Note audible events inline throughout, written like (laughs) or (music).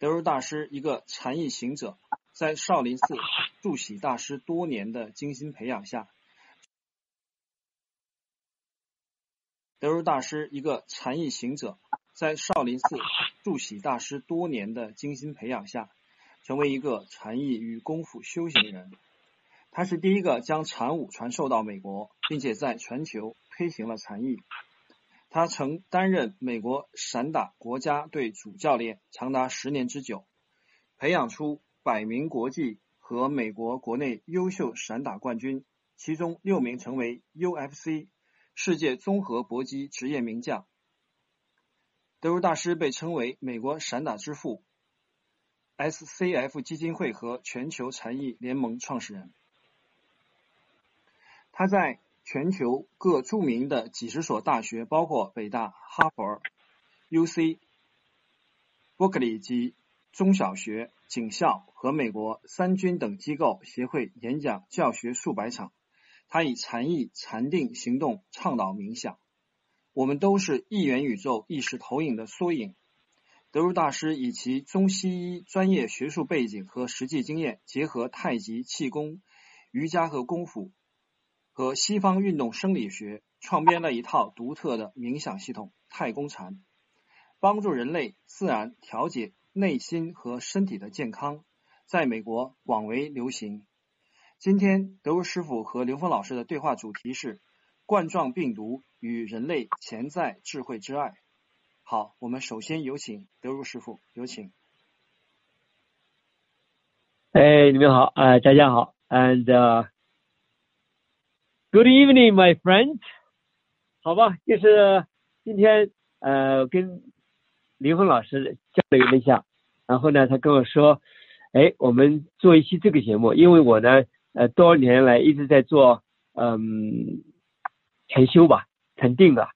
德如大师，一个禅意行者，在少林寺住喜大师多年的精心培养下，德如大师，一个禅意行者，在少林寺住喜大师多年的精心培养下，成为一个禅意与功夫修行人。他是第一个将禅武传授到美国，并且在全球推行了禅意。他曾担任美国散打国家队主教练长达十年之久，培养出百名国际和美国国内优秀散打冠军，其中六名成为 UFC 世界综合搏击职业名将。德如大师被称为美国散打之父、SCF 基金会和全球禅意联盟创始人。他在全球各著名的几十所大学，包括北大、哈佛、U.C.、伯克利及中小学、警校和美国三军等机构协会演讲教学数百场。他以禅意、禅定行动倡导冥想。我们都是一元宇宙意识投影的缩影。德如大师以其中西医专业学术背景和实际经验，结合太极、气功、瑜伽和功夫。和西方运动生理学创编了一套独特的冥想系统——太公禅，帮助人类自然调节内心和身体的健康，在美国广为流行。今天，德如师傅和刘峰老师的对话主题是“冠状病毒与人类潜在智慧之爱”。好，我们首先有请德如师傅，有请。哎，你们好，哎，大家好，and。Good evening, my friend。好吧，就是今天呃跟林峰老师交流了一下，然后呢，他跟我说，哎，我们做一期这个节目，因为我呢呃多年来一直在做嗯禅修吧，禅定啊，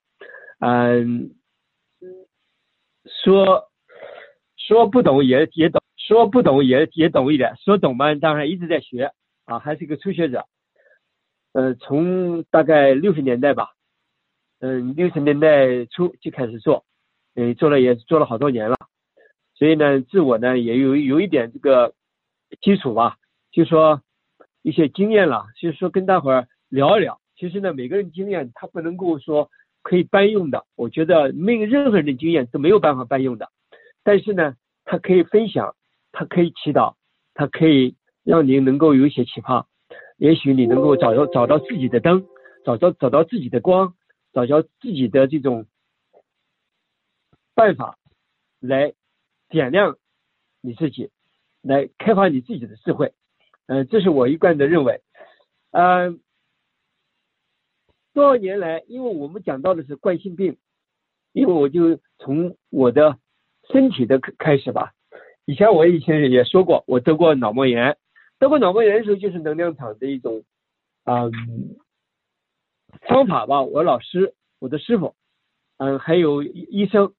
嗯，说说不懂也也懂，说不懂也也懂一点，说懂嘛当然一直在学啊，还是个初学者。呃，从大概六十年代吧，嗯，六十年代初就开始做，嗯，做了也做了好多年了，所以呢，自我呢也有有一点这个基础吧，就说一些经验了，就是说跟大伙儿聊一聊。其实呢，每个人经验他不能够说可以搬用的，我觉得没有任何人的经验都没有办法搬用的，但是呢，他可以分享，他可以祈祷，他可以让您能够有一些启发。也许你能够找到找到自己的灯，找到找到自己的光，找到自己的这种办法来点亮你自己，来开发你自己的智慧。嗯，这是我一贯的认为。嗯，多少年来，因为我们讲到的是冠心病，因为我就从我的身体的开始吧。以前我以前也说过，我得过脑膜炎。得过脑膜炎的时候，就是能量场的一种啊方法吧。我老师，我的师傅，嗯，还有医生，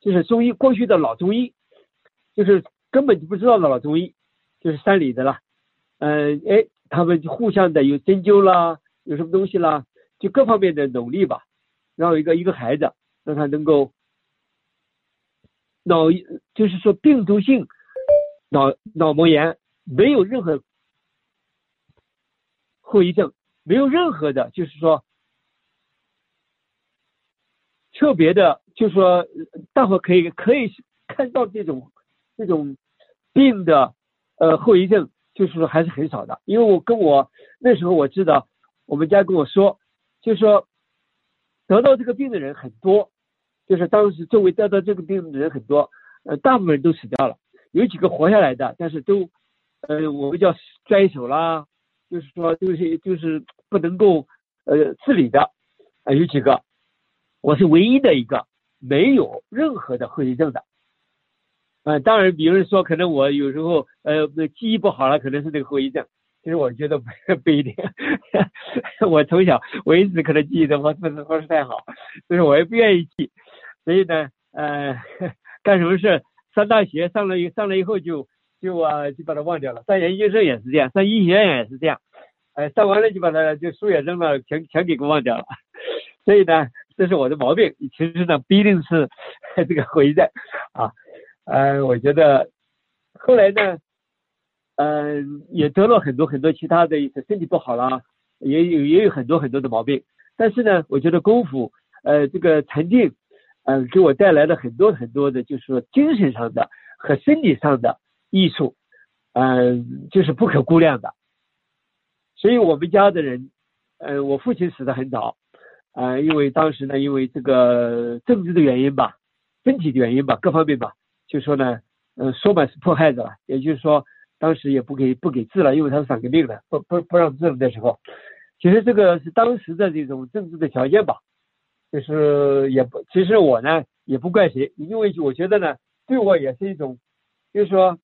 就是中医过去的老中医，就是根本就不知道的老中医，就是山里的啦。嗯，哎，他们就互相的有针灸啦，有什么东西啦，就各方面的努力吧，让一个一个孩子让他能够脑，就是说病毒性脑脑膜炎。没有任何后遗症，没有任何的，就是说特别的，就是说大伙可以可以看到这种这种病的呃后遗症，就是说还是很少的。因为我跟我那时候我知道，我们家跟我说，就是说得到这个病的人很多，就是当时周围得到这个病的人很多，呃，大部分人都死掉了，有几个活下来的，但是都。呃，我们叫拽手啦，就是说，就是就是不能够呃自理的，啊，有几个，我是唯一的一个没有任何的后遗症的，啊，当然，比如说，可能我有时候呃记忆不好了，可能是这个后遗症，其实我觉得不 (laughs) 不一定，(laughs) 我从小我一直可能记忆的不不是不是太好，就是我也不愿意记，所以呢，呃，(laughs) 干什么事上大学上了上了以后就。就啊，就把它忘掉了。上研究生也是这样，上医学院也是这样。哎，上完了就把它就书也扔了，全全给给忘掉了。(laughs) 所以呢，这是我的毛病。其实呢，不一定是 (laughs) 这个后遗症啊。呃，我觉得后来呢，嗯，也得了很多很多其他的一些身体不好了，也有也有很多很多的毛病。但是呢，我觉得功夫，呃，这个禅定，嗯，给我带来了很多很多的，就是说精神上的和身体上的益处，嗯，就是不可估量的。所以我们家的人，呃，我父亲死的很早，啊，因为当时呢，因为这个政治的原因吧，身体的原因吧，各方面吧，就说呢，嗯，说嘛是迫害的了，也就是说，当时也不给不给治了，因为他是反革命的，不不不让治了那时候。其实这个是当时的这种政治的条件吧，就是也不，其实我呢也不怪谁，因为我觉得呢，对我也是一种，就是说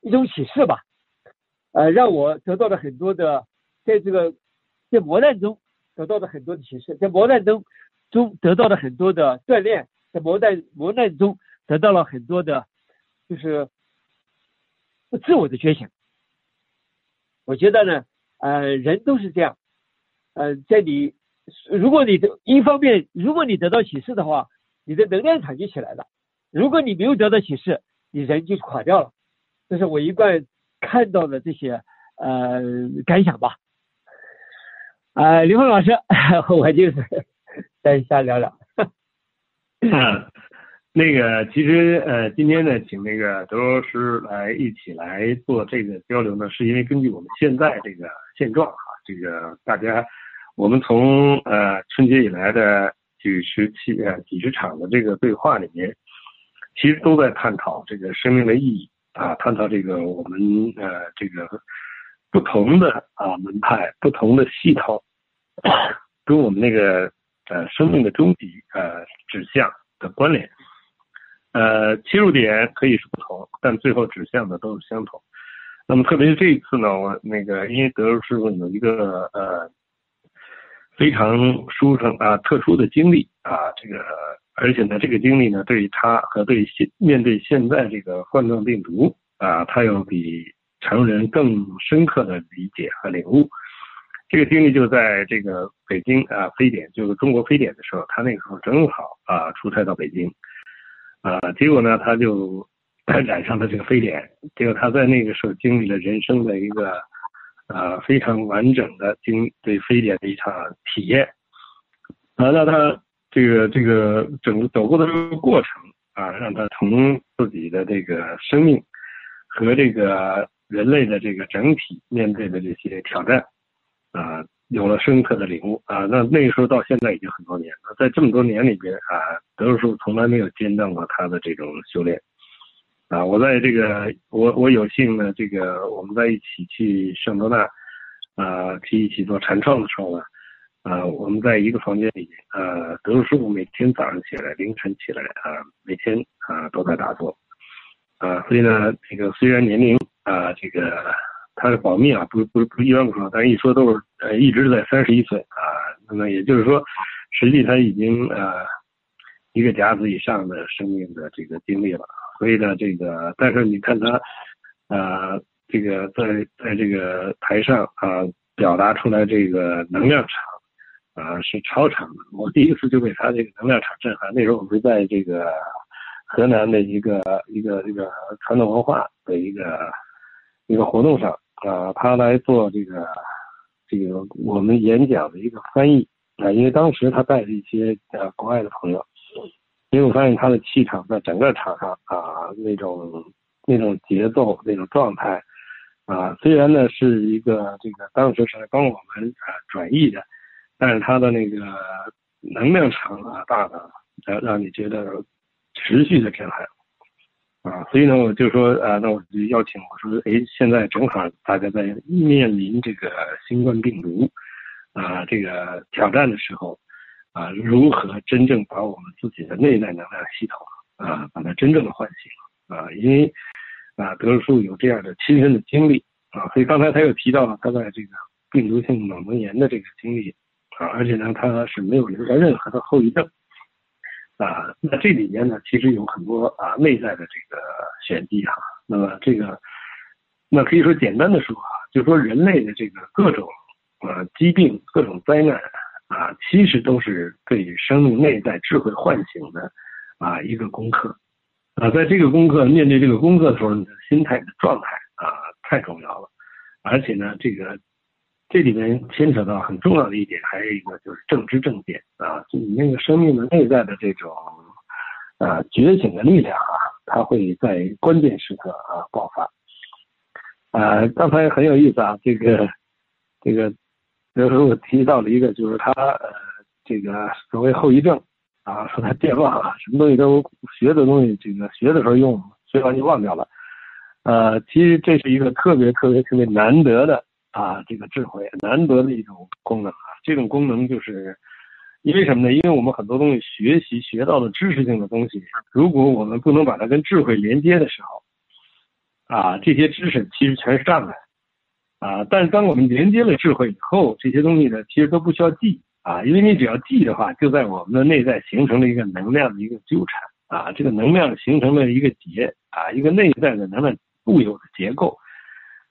一种启示吧，呃，让我得到了很多的，在这个在磨难中得到了很多的启示，在磨难中中得到了很多的锻炼，在磨难磨难中得到了很多的，就是自我的觉醒。我觉得呢。呃，人都是这样，呃，在你如果你的一方面，如果你得到启示的话，你的能量场就起来了；如果你没有得到启示，你人就垮掉了。这是我一贯看到的这些呃感想吧。啊，刘峰老师，(laughs) 我就是再瞎聊聊。那个，其实呃，今天呢，请那个德罗师来一起来做这个交流呢，是因为根据我们现在这个现状哈，这个大家，我们从呃春节以来的几十期呃几十场的这个对话里面，其实都在探讨这个生命的意义啊，探讨这个我们呃这个不同的啊门派、不同的系统，跟我们那个呃生命的终极呃指向的关联。呃，切入点可以是不同，但最后指向的都是相同。那么，特别是这一次呢，我那个因为德鲁师傅有一个呃非常殊胜啊特殊的经历啊，这个而且呢，这个经历呢，对于他和对现面对现在这个冠状病毒啊，他有比常人更深刻的理解和领悟。这个经历就在这个北京啊非典，就是中国非典的时候，他那个时候正好啊出差到北京。啊，结果呢，他就染上了这个非典。结果他在那个时候经历了人生的一个啊非常完整的经对非典的一场体验。啊，那他这个这个整个走过的这个过程啊，让他从自己的这个生命和这个人类的这个整体面对的这些挑战啊。有了深刻的领悟啊，那那个时候到现在已经很多年了，在这么多年里边啊，德鲁叔从来没有间断过他的这种修炼啊。我在这个我我有幸呢，这个我们在一起去圣多纳啊，去一起做禅创的时候呢，啊，我们在一个房间里，呃，德鲁叔每天早上起来凌晨起来啊，每天啊都在打坐啊，所以呢，这个虽然年龄啊，这个。他是保密啊，不不不一般不说，但是一说都是呃一直在三十一岁啊，那么也就是说，实际他已经呃一个甲子以上的生命的这个经历了，所以呢这个，但是你看他啊这个在在这个台上啊表达出来这个能量场啊是超常的，我第一次就被他这个能量场震撼。那时候我们在这个河南的一个一个这个传统文化的一个一个活动上。啊，他来做这个这个我们演讲的一个翻译啊，因为当时他带着一些呃国外的朋友，因为我发现他的气场在整个场上啊那种那种节奏那种状态啊，虽然呢是一个这个当时是帮我们啊转译的，但是他的那个能量场啊大的，让让你觉得持续的震撼。啊，所以呢，我就说啊，那我就邀请我说，哎，现在正好大家在面临这个新冠病毒啊这个挑战的时候，啊，如何真正把我们自己的内在能量系统啊，把它真正的唤醒啊？因为啊，德叔有这样的亲身的经历啊，所以刚才他又提到了他在这个病毒性脑膜炎的这个经历啊，而且呢，他是没有留下任何的后遗症。啊，那这里面呢，其实有很多啊内在的这个玄机哈。那么这个，那可以说简单的说啊，就说人类的这个各种呃疾病、各种灾难啊，其实都是对生命内在智慧唤醒的啊一个功课啊，在这个功课面对这个功课的时候，你的心态的状态啊太重要了，而且呢，这个这里面牵扯到很重要的一点，还有一个就是正知正见啊，就你那个生命的内在的这种啊觉醒的力量啊，它会在关键时刻啊爆发。啊，刚才很有意思啊，这个这个有时候我提到了一个，就是他呃这个所谓后遗症。啊，说他健忘了，什么东西都学的东西，这个学的时候用，学完就忘掉了。呃，其实这是一个特别特别特别难得的啊，这个智慧，难得的一种功能啊。这种功能就是因为什么呢？因为我们很多东西学习学到的知识性的东西，如果我们不能把它跟智慧连接的时候，啊，这些知识其实全是障碍啊。但是当我们连接了智慧以后，这些东西呢，其实都不需要记。啊，因为你只要记的话，就在我们的内在形成了一个能量的一个纠缠啊，这个能量形成了一个结啊，一个内在的能量固有的结构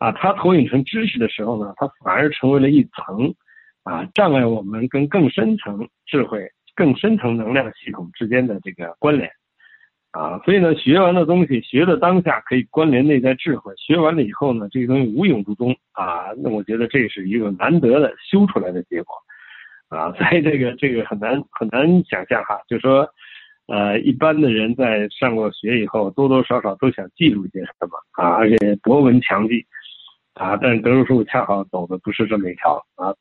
啊，它投影成知识的时候呢，它反而成为了一层啊，障碍我们跟更深层智慧、更深层能量系统之间的这个关联啊，所以呢，学完的东西，学的当下可以关联内在智慧，学完了以后呢，这个东西无影无踪啊，那我觉得这是一个难得的修出来的结果。啊，(laughs) 所以这个这个很难很难想象哈，就说，呃，一般的人在上过学以后，多多少少都想记住一些什么啊，而且博闻强记啊，但是德叔恰好走的不是这么一条啊，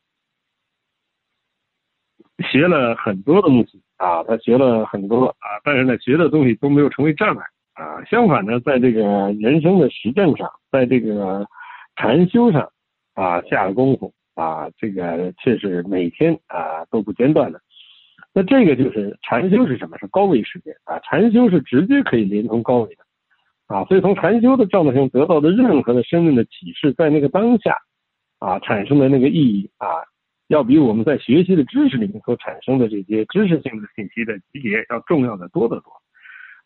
学了很多东西啊，他学了很多啊，但是呢，学的东西都没有成为障碍啊，相反呢，在这个人生的实证上，在这个禅修上啊下了功夫。啊，这个却是每天啊都不间断的。那这个就是禅修是什么？是高维世界啊！禅修是直接可以连通高维的啊！所以从禅修的状态中得到的任何的生命的启示，在那个当下啊产生的那个意义啊，要比我们在学习的知识里面所产生的这些知识性的信息的集结要重要的多得多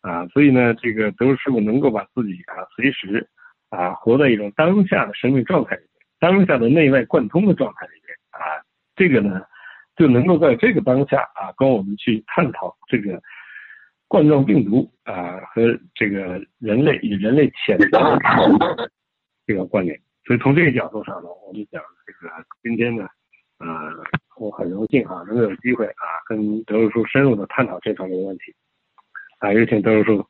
啊！所以呢，这个德叔师傅能够把自己啊随时啊活在一种当下的生命状态里面。当下的内外贯通的状态里面啊，这个呢就能够在这个当下啊，跟我们去探讨这个冠状病毒啊和这个人类与人类潜能 (laughs) 这个关联。所以从这个角度上呢，我们讲这个今天呢，呃，我很荣幸啊，能够有机会啊，跟德叔叔深入的探讨这方面的问题。啊，有请德叔叔。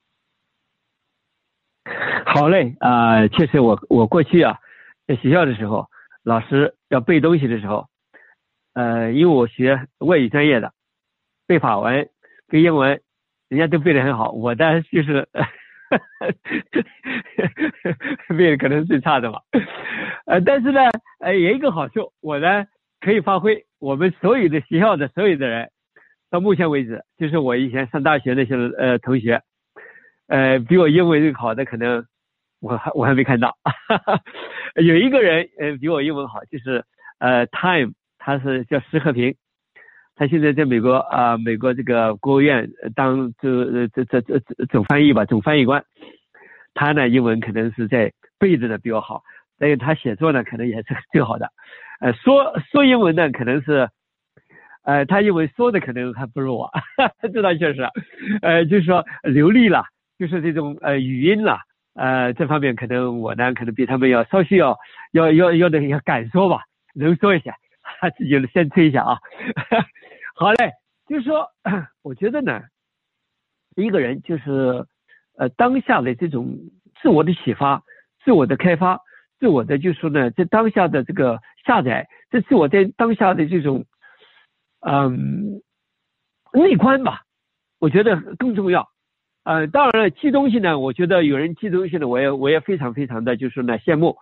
好嘞啊，确实我我过去啊。在学校的时候，老师要背东西的时候，呃，因为我学外语专业的，背法文、背英文，人家都背得很好，我的就是 (laughs) 背的可能是最差的吧。呃，但是呢，呃，有一个好处，我呢可以发挥。我们所有的学校的所有的人，到目前为止，就是我以前上大学那些呃同学，呃，比我英文好的可能。我还我还没看到，(laughs) 有一个人呃比我英文好，就是呃 Time，他是叫石和平，他现在在美国啊美国这个国务院当这这这这总翻译吧总翻译官，他呢英文可能是在背着的比我好，但是他写作呢可能也是最好的，(laughs) 呃说说英文呢可能是，呃他英文说的可能还不如我，(laughs) 这倒确实，呃就是说流利了，就是这种呃语音了。呃，这方面可能我呢，可能比他们要稍许要要要要的要敢说吧，能说一下，自己先吹一下啊。(laughs) 好嘞，就是说，(clears throat) 我觉得呢，一个人就是呃当下的这种自我的启发、自我的开发、自我的就是说呢，在当下的这个下载，这自我在当下的这种嗯内观吧，我觉得更重要。呃，当然了，记东西呢，我觉得有人记东西呢，我也我也非常非常的就是呢羡慕。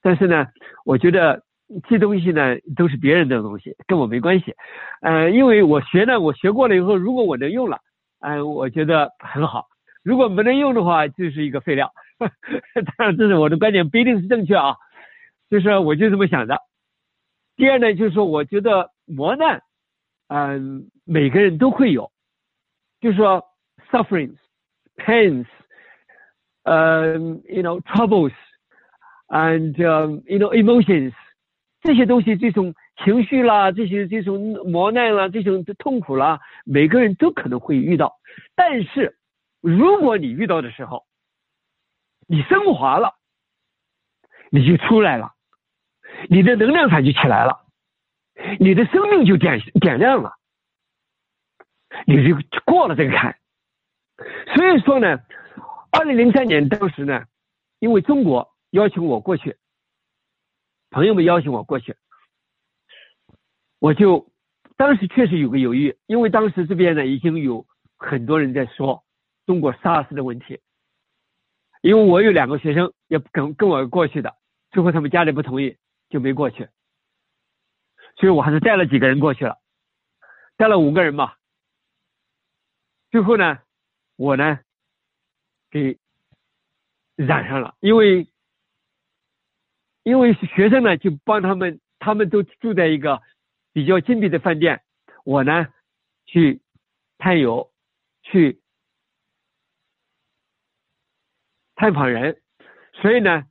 但是呢，我觉得这东西呢都是别人的东西，跟我没关系。呃，因为我学呢，我学过了以后，如果我能用了，嗯，我觉得很好；如果没能用的话，就是一个废料。(laughs) 当然，这是我的观点，不一定是正确啊。就是我就这么想的。第二呢，就是说，我觉得磨难，嗯，每个人都会有，就是说 sufferings。pains, um, you know, troubles, and um, you know, emotions，这些东西，这种情绪啦，这些这种磨难啦，这种痛苦啦，每个人都可能会遇到。但是，如果你遇到的时候，你升华了，你就出来了，你的能量场就起来了，你的生命就点点亮了，你就过了这个坎。所以说呢，二零零三年当时呢，因为中国邀请我过去，朋友们邀请我过去，我就当时确实有个犹豫，因为当时这边呢已经有很多人在说中国 SARS 的问题。因为我有两个学生要跟跟我过去的，最后他们家里不同意，就没过去，所以我还是带了几个人过去了，带了五个人嘛。最后呢，我呢给染上了，因为因为学生呢就帮他们，他们都住在一个比较精密的饭店，我呢去探友去。探访人，所以呢，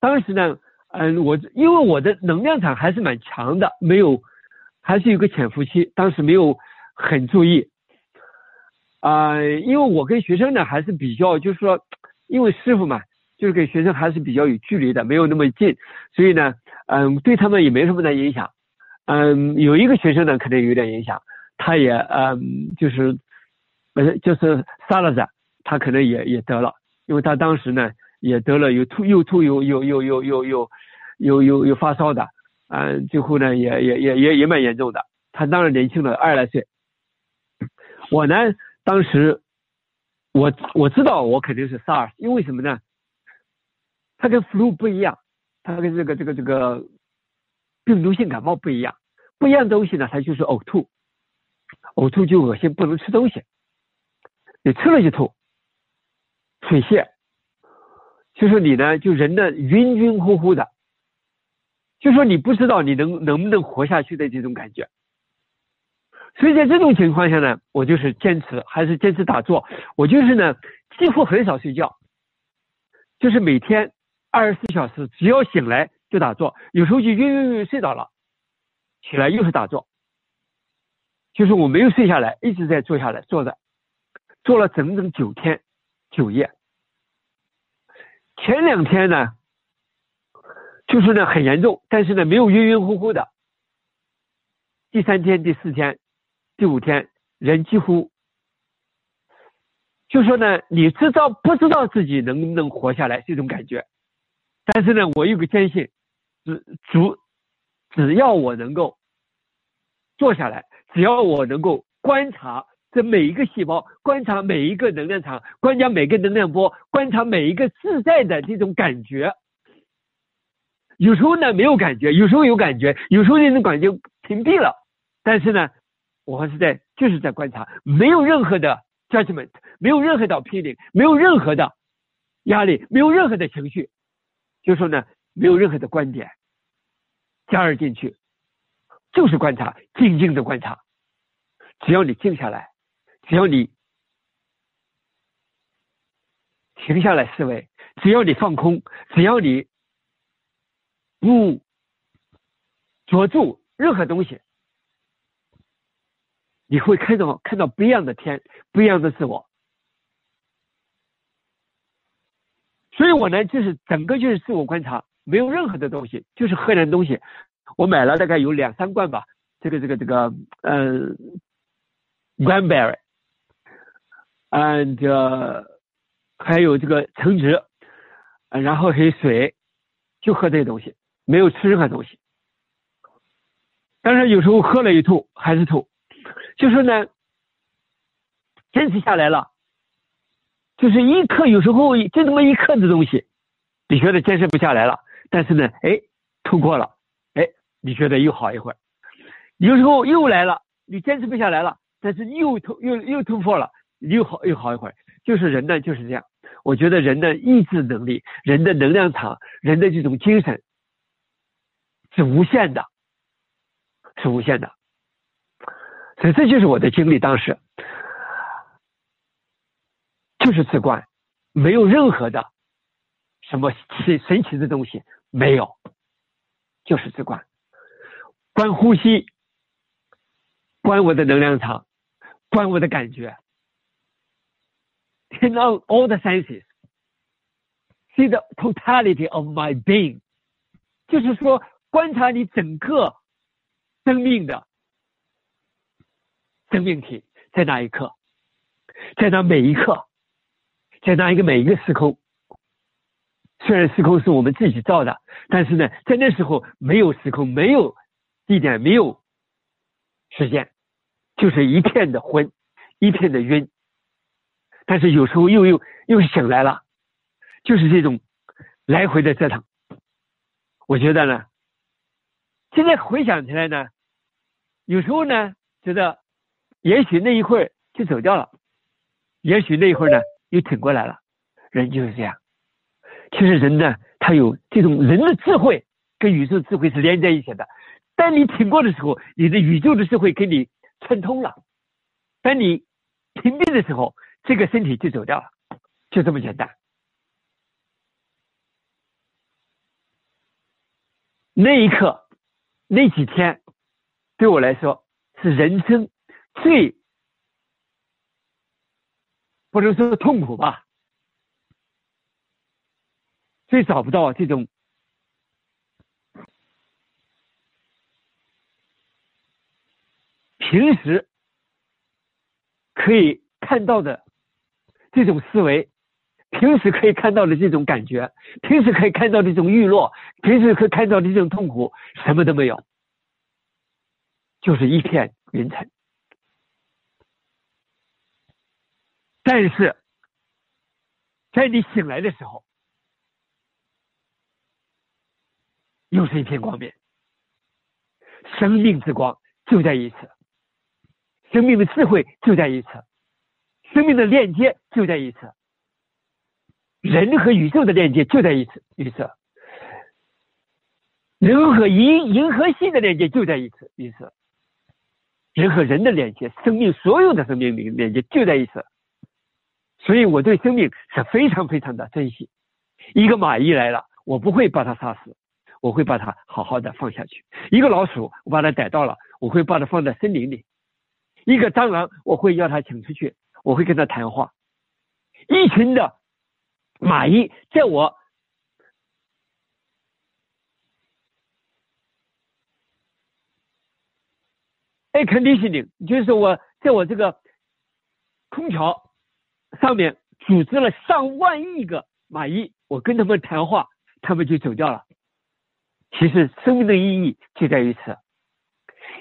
当时呢，嗯，我因为我的能量场还是蛮强的，没有，还是有个潜伏期，当时没有很注意，啊，因为我跟学生呢还是比较，就是说，因为师傅嘛，就是跟学生还是比较有距离的，没有那么近，所以呢，嗯，对他们也没什么的影响，嗯，有一个学生呢可能有点影响，他也，嗯，就是，呃，就是杀了噻，他可能也也得了。因为他当时呢也得了有吐又吐又又又又又又又又又发烧的，嗯，最后呢也也也也也蛮严重的。他当然年轻了二十来岁，我呢当时我我知道我肯定是 SARS，因为什么呢？它跟 flu 不一样，它跟这个这个这个病毒性感冒不一样，不一样东西呢，它就是呕吐，呕吐就恶心，不能吃东西，你吃了就吐。水泄，就是你呢，就人呢晕晕乎乎的，就说你不知道你能能不能活下去的这种感觉。所以在这种情况下呢，我就是坚持，还是坚持打坐。我就是呢，几乎很少睡觉，就是每天二十四小时，只要醒来就打坐，有时候就晕晕晕睡着了，起来又是打坐，就是我没有睡下来，一直在坐下来坐着，坐了整整九天九夜。前两天呢，就是呢很严重，但是呢没有晕晕乎乎的。第三天、第四天、第五天，人几乎就说呢，你知道不知道自己能不能活下来这种感觉？但是呢，我有个坚信，只足只要我能够坐下来，只要我能够观察。这每一个细胞，观察每一个能量场，观察每个能量波，观察每一个自在的这种感觉。有时候呢没有感觉，有时候有感觉，有时候那种感觉屏蔽了。但是呢，我还是在就是在观察，没有任何的 judgment，没有任何的批评，没有任何的压力，没有任何的情绪，就说呢没有任何的观点加入进去，就是观察，静静的观察。只要你静下来。只要你停下来思维，只要你放空，只要你不着住任何东西，你会看到看到不一样的天，不一样的自我。所以我呢，就是整个就是自我观察，没有任何的东西，就是喝点东西。我买了大概有两三罐吧，这个这个这个，嗯，Granberry。and 还有这个橙汁，然后还有水，就喝这些东西，没有吃任何东西。但是有时候喝了一吐还是吐，就是呢，坚持下来了，就是一刻有时候就这么一刻的东西，你觉得坚持不下来了，但是呢，哎，吐过了，哎，你觉得又好一会儿，有时候又来了，你坚持不下来了，但是又突又又突破了。又好又好一会儿，就是人呢就是这样。我觉得人的意志能力、人的能量场、人的这种精神是无限的，是无限的。所以这就是我的经历，当时就是自观，没有任何的什么奇神奇的东西，没有，就是自观，观呼吸，观我的能量场，观我的感觉。turn on all the senses, see the totality of my being，就是说观察你整个生命的生命体在那一刻，在那每一刻，在那一个每一个时空。虽然时空是我们自己造的，但是呢，在那时候没有时空，没有地点，没有时间，就是一片的昏，一片的晕。但是有时候又又又醒来了，就是这种来回的折腾。我觉得呢，现在回想起来呢，有时候呢，觉得也许那一会儿就走掉了，也许那一会儿呢又挺过来了。人就是这样。其实人呢，他有这种人的智慧跟宇宙智慧是连在一起的。当你挺过的时候，你的宇宙的智慧给你串通了；当你停病的时候，这个身体就走掉了，就这么简单。那一刻，那几天，对我来说是人生最或者说痛苦吧。最找不到这种平时可以看到的这种思维，平时可以看到的这种感觉，平时可以看到的这种欲落，平时可以看到的这种痛苦，什么都没有，就是一片云层。但是，在你醒来的时候。又是一片光明，生命之光就在一次，生命的智慧就在一次，生命的链接就在一次，人和宇宙的链接就在一次一次，人和银银河系的链接就在一次一次，人和人的连接，生命所有的生命连连接就在一次，所以我对生命是非常非常的珍惜。一个蚂蚁来了，我不会把它杀死。我会把它好好的放下去。一个老鼠，我把它逮到了，我会把它放在森林里。一个蟑螂，我会要它请出去，我会跟它谈话。一群的蚂蚁，在我 air conditioning，就是我在我这个空调上面组织了上万亿个蚂蚁，我跟他们谈话，他们就走掉了。其实生命的意义就在于此，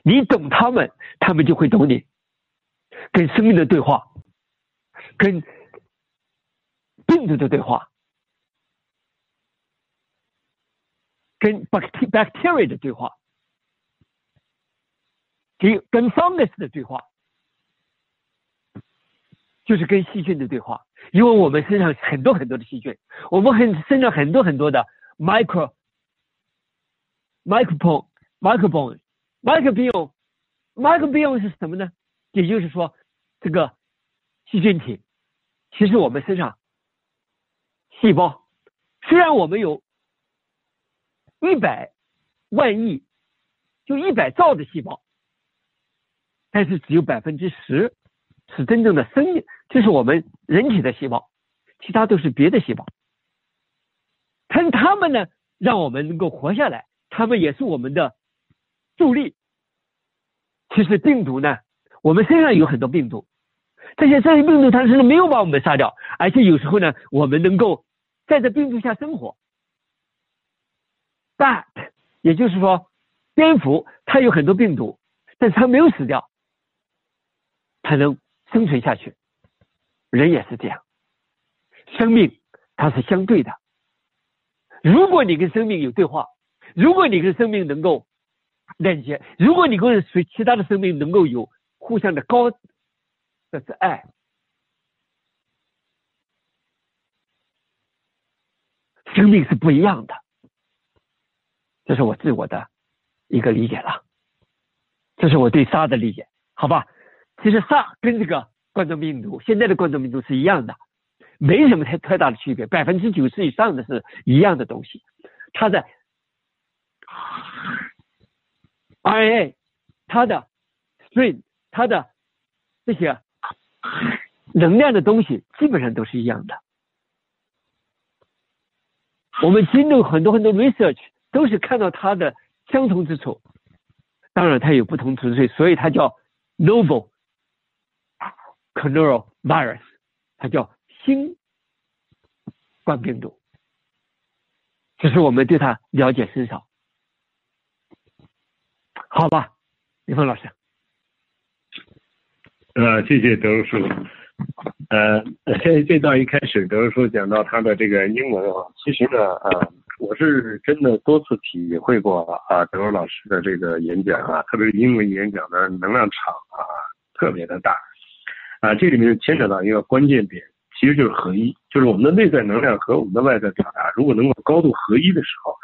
你懂他们，他们就会懂你。跟生命的对话，跟病毒的对话，跟 bacteria 的对话，跟跟 fungus 的对话，就是跟细菌的对话。因为我们身上很多很多的细菌，我们很身上很多很多的 micro。microbiome microbiome microbiome microbiome 是什么呢？也就是说，这个细菌体，其实我们身上细胞，虽然我们有一百万亿，就一百兆的细胞，但是只有百分之十是真正的生命，就是我们人体的细胞，其他都是别的细胞。但他们呢，让我们能够活下来。他们也是我们的助力。其实病毒呢，我们身上有很多病毒，这些这些病毒它是没有把我们杀掉，而且有时候呢，我们能够在这病毒下生活。But，也就是说，蝙蝠它有很多病毒，但是它没有死掉，它能生存下去。人也是这样，生命它是相对的。如果你跟生命有对话。如果你跟生命能够链接，如果你跟随其他的生命能够有互相的高这是爱，生命是不一样的。这是我自我的一个理解了，这是我对沙的理解，好吧？其实沙跟这个冠状病毒，现在的冠状病毒是一样的，没什么太太大的区别，百分之九十以上的是一样的东西，它的。RNA，它的 strain，它的这些能量的东西基本上都是一样的。我们经过很多很多 research 都是看到它的相同之处，当然它有不同之处，所以它叫 novel coronavirus，它叫新冠病毒。只是我们对它了解甚少，好吧，李峰老师。呃，谢谢德叔。呃，这这段一开始德叔讲到他的这个英文啊，其实呢，呃，我是真的多次体会过啊，德叔老师的这个演讲啊，特别是英文演讲的能量场啊，特别的大。啊，这里面牵扯到一个关键点。其实就是合一，就是我们的内在能量和我们的外在表达，如果能够高度合一的时候，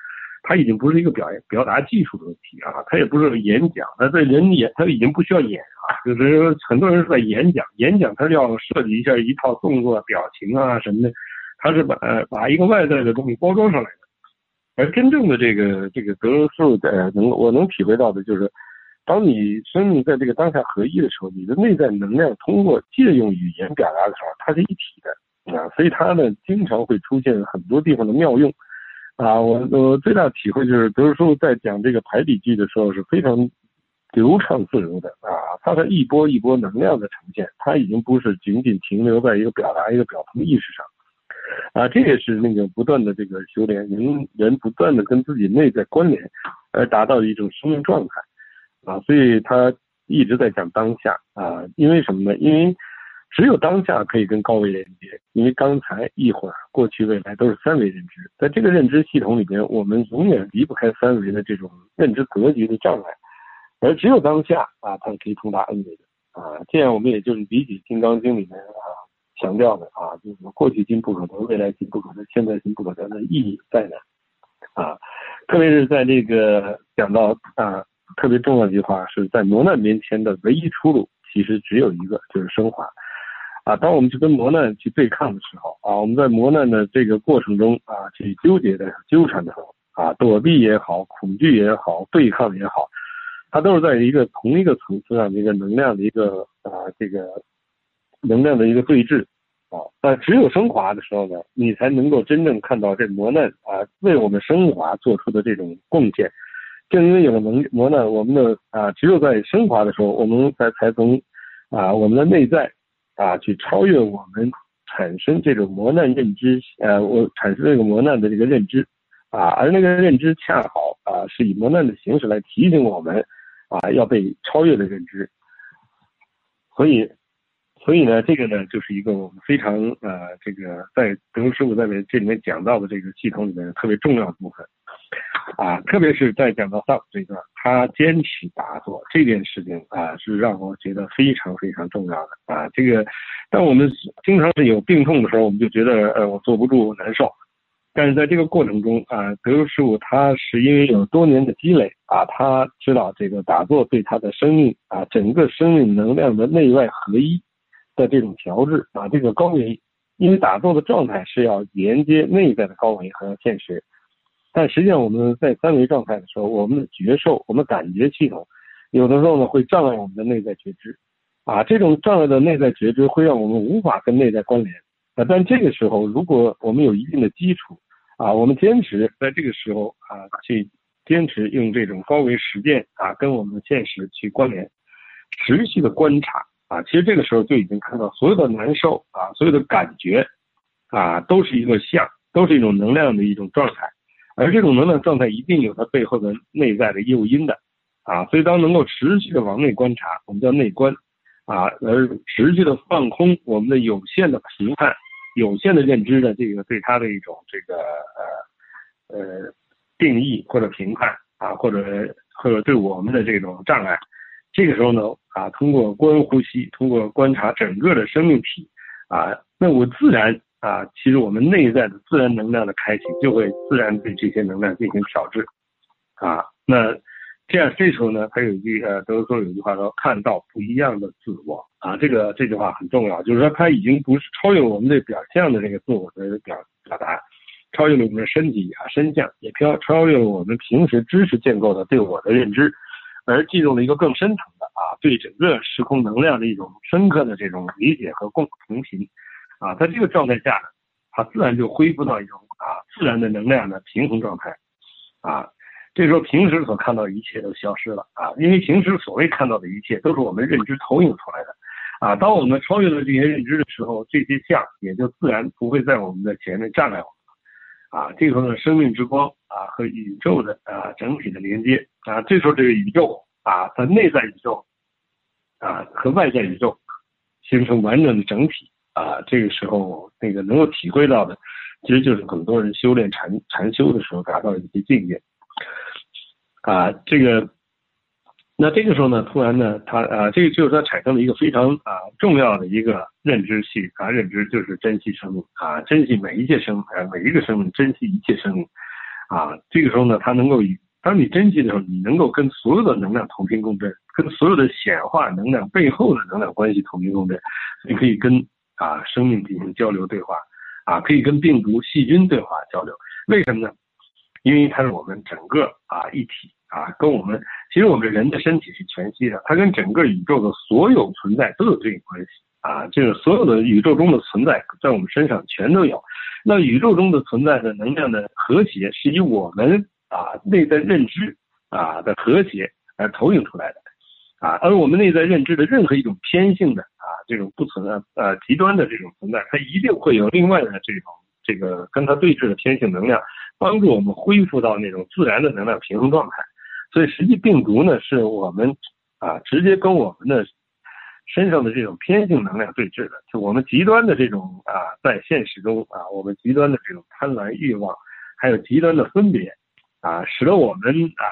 它已经不是一个表表达技术的问题啊，它也不是演讲，它在人演，它已经不需要演啊，就是很多人是在演讲，演讲它是要设计一下一套动作、表情啊什么的，它是把把一个外在的东西包装上来的，而真正的这个这个德数的能我能体会到的就是。当你生命在这个当下合一的时候，你的内在能量通过借用语言表达的时候，它是一体的啊，所以它呢经常会出现很多地方的妙用啊。我我最大的体会就是，德叔在讲这个排比句的时候是非常流畅自如的啊，它是一波一波能量的呈现，它已经不是仅仅停留在一个表达一个表层意识上啊，这也是那个不断的这个修炼，人人不断的跟自己内在关联，而达到一种生命状态。啊，所以他一直在讲当下啊，因为什么呢？因为只有当下可以跟高维连接，因为刚才一会儿、过去、未来都是三维认知，在这个认知系统里边，我们永远离不开三维的这种认知格局的障碍，而只有当下啊，它可以通达 N 维的啊，这样我们也就是理解《金刚经》里面啊强调的啊，就是过去今不可得，未来今不可得，现在今不可得的意义在哪啊？特别是在这个讲到啊。特别重要的一句话是在磨难面前的唯一出路，其实只有一个，就是升华。啊，当我们去跟磨难去对抗的时候，啊，我们在磨难的这个过程中啊，去纠结的、纠缠的时候，啊，躲避也好，恐惧也好，对抗也好，它都是在一个同一个层次上的一个能量的一个啊，这个能量的一个对峙。啊，但只有升华的时候呢，你才能够真正看到这磨难啊，为我们升华做出的这种贡献。正因为有了磨磨难，我们的啊，只有在升华的时候，我们才才从啊我们的内在啊去超越我们产生这种磨难认知，呃，我产生这个磨难的这个认知啊，而那个认知恰好啊是以磨难的形式来提醒我们啊要被超越的认知，所以所以呢，这个呢就是一个我们非常呃这个在德师傅在这里面讲到的这个系统里面特别重要的部分。啊，特别是在讲到上这段，他坚持打坐这件事情啊，是让我觉得非常非常重要的啊。这个，当我们经常是有病痛的时候，我们就觉得呃我坐不住我难受，但是在这个过程中啊，德如师傅他是因为有多年的积累啊，他知道这个打坐对他的生命啊，整个生命能量的内外合一的这种调制啊，这个高维，因为打坐的状态是要连接内在的高维和现实。但实际上，我们在三维状态的时候，我们的觉受、我们感觉系统，有的时候呢会障碍我们的内在觉知，啊，这种障碍的内在觉知会让我们无法跟内在关联。啊，但这个时候，如果我们有一定的基础，啊，我们坚持在这个时候啊去坚持用这种高维实践啊跟我们的现实去关联，持续的观察啊，其实这个时候就已经看到所有的难受啊，所有的感觉啊，都是一个像，都是一种能量的一种状态。而这种能量状态一定有它背后的内在的诱因的，啊，所以当能够持续的往内观察，我们叫内观，啊，而持续的放空我们的有限的评判、有限的认知的这个对它的一种这个呃呃定义或者评判啊，或者或者对我们的这种障碍，这个时候呢，啊，通过观呼吸，通过观察整个的生命体，啊，那我自然。啊，其实我们内在的自然能量的开启，就会自然对这些能量进行调制。啊，那这样这时候呢，他有一句呃，德说有一句话说，看到不一样的自我。啊，这个这句话很重要，就是说他已经不是超越我们的表象的这个自我的表表达，超越了我们的身体啊身相，也超超越了我们平时知识建构的对我的认知，而进入了一个更深层的啊对整个时空能量的一种深刻的这种理解和共同频啊，在这个状态下呢，它自然就恢复到一种啊自然的能量的平衡状态啊。这时候平时所看到的一切都消失了啊，因为平时所谓看到的一切都是我们认知投影出来的啊。当我们超越了这些认知的时候，这些像也就自然不会在我们的前面障碍我们。啊，这时候呢，生命之光啊和宇宙的啊整体的连接啊，这时候这个宇宙啊和内在宇宙啊和外在宇宙形成完整的整体啊，这个时候那个能够体会到的，其实就是很多人修炼禅禅修的时候达到的一些境界啊，这个。那这个时候呢，突然呢，他啊，这个就是他产生了一个非常啊重要的一个认知系啊，认知就是珍惜生命啊，珍惜每一切生啊，每一个生命，珍惜一切生命啊。这个时候呢，他能够与当你珍惜的时候，你能够跟所有的能量同频共振，跟所有的显化能量背后的能量关系同频共振，你可以跟啊生命进行交流对话啊，可以跟病毒、细菌对话交流。为什么呢？因为它是我们整个啊一体。啊，跟我们其实我们人的身体是全息的，它跟整个宇宙的所有存在都有对应关系啊。这个所有的宇宙中的存在在我们身上全都有。那宇宙中的存在的能量的和谐是以我们啊内在认知啊的和谐而投影出来的啊。而我们内在认知的任何一种偏性的啊这种不存在呃极端的这种存在，它一定会有另外的这种这个跟它对峙的偏性能量，帮助我们恢复到那种自然的能量平衡状态。所以，实际病毒呢，是我们啊直接跟我们的身上的这种偏性能量对峙的。就我们极端的这种啊，在现实中啊，我们极端的这种贪婪欲望，还有极端的分别啊，使得我们啊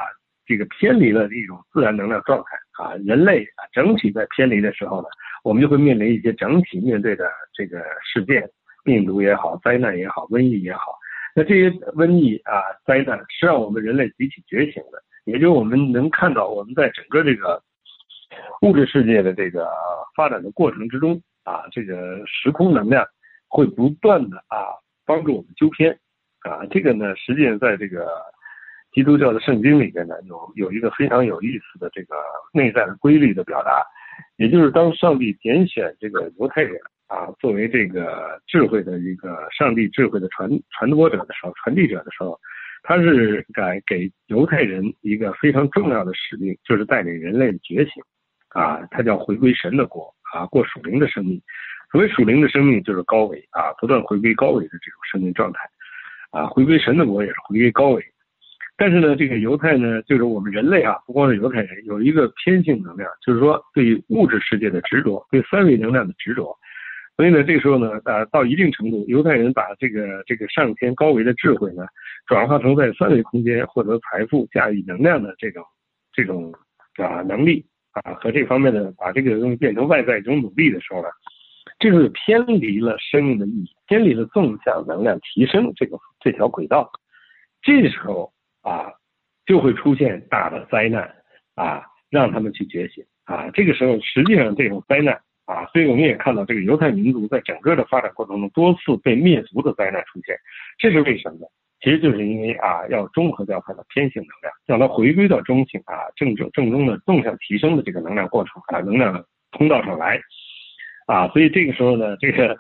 这个偏离了一种自然能量状态啊。人类啊整体在偏离的时候呢，我们就会面临一些整体面对的这个事件，病毒也好，灾难也好，瘟疫也好。那这些瘟疫啊，灾难是让我们人类集体觉醒的。也就我们能看到，我们在整个这个物质世界的这个发展的过程之中啊，这个时空能量会不断的啊帮助我们纠偏啊。这个呢，实际上在这个基督教的圣经里边呢，有有一个非常有意思的这个内在的规律的表达，也就是当上帝拣选这个犹太人啊作为这个智慧的一个上帝智慧的传传播者的时候，传递者的时候。他是给给犹太人一个非常重要的使命，就是带领人类的觉醒，啊，他叫回归神的国，啊，过属灵的生命。所谓属灵的生命，就是高维，啊，不断回归高维的这种生命状态，啊，回归神的国也是回归高维。但是呢，这个犹太呢，就是我们人类啊，不光是犹太人，有一个偏性能量，就是说对物质世界的执着，对三维能量的执着。所以呢，这时候呢，呃，到一定程度，犹太人把这个这个上天高维的智慧呢，转化成在三维空间获得财富、驾驭能量的这种这种啊能力啊，和这方面的把这个东西变成外在一种努力的时候呢，这是偏离了生命的意义，偏离了纵向能量提升这个这条轨道。这时候啊，就会出现大的灾难啊，让他们去觉醒啊。这个时候，实际上这种灾难。啊，所以我们也看到这个犹太民族在整个的发展过程中多次被灭族的灾难出现，这是为什么呢？其实就是因为啊，要中和掉它的偏性能量，让它回归到中性啊正正正中的纵向提升的这个能量过程啊能量通道上来啊，所以这个时候呢，这个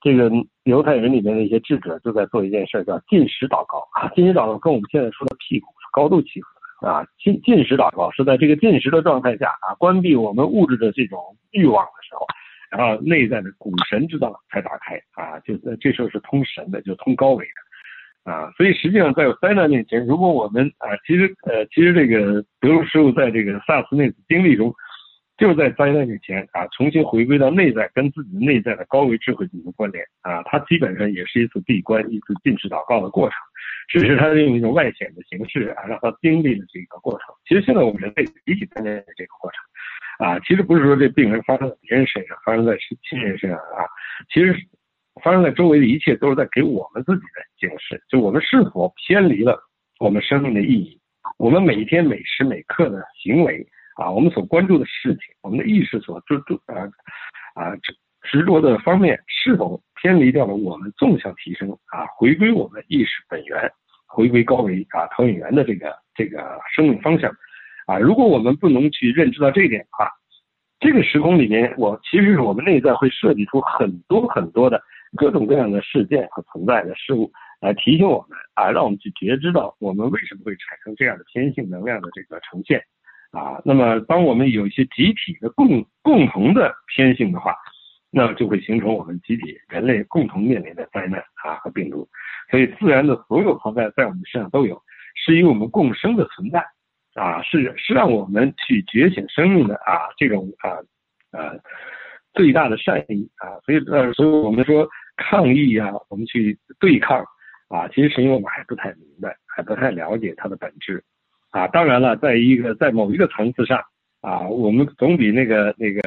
这个犹太人里面的一些智者就在做一件事，叫进食祷告啊，进食祷告跟我们现在说的屁股是高度契合。啊，进进食祷告是在这个进食的状态下啊，关闭我们物质的这种欲望的时候，然后内在的古神之道才打开啊，就在这时候是通神的，就通高维的啊。所以实际上在灾难面前，如果我们啊，其实呃，其实这个德鲁师傅在这个萨斯那次经历中。就在灾难面前啊，重新回归到内在，跟自己内在的高维智慧进行关联啊，它基本上也是一次闭关、一次进食祷告的过程，只是他用一种外显的形式啊，让他经历了这个过程。其实现在我们人类一起参加这个过程啊，其实不是说这病人发生在别人身上，发生在亲人身上啊，其实发生在周围的一切都是在给我们自己的警示，就我们是否偏离了我们生命的意义，我们每一天每时每刻的行为。啊，我们所关注的事情，我们的意识所执着啊啊执执着的方面，是否偏离掉了我们纵向提升啊，回归我们意识本源，回归高维啊投影源的这个这个生命方向。啊，如果我们不能去认知到这一点的话，这个时空里面，我其实我们内在会设计出很多很多的各种各样的事件和存在的事物，来提醒我们啊，让我们去觉知到我们为什么会产生这样的偏性能量的这个呈现。啊。那么，当我们有一些集体的共共同的偏性的话，那就会形成我们集体人类共同面临的灾难啊和病毒。所以，自然的所有存在在我们身上都有，是与我们共生的存在。啊，是是让我们去觉醒生命的啊，这种啊呃最大的善意啊，所以呃，所以我们说抗议啊，我们去对抗啊，其实是因为我们还不太明白，还不太了解它的本质啊。当然了，在一个在某一个层次上啊，我们总比那个那个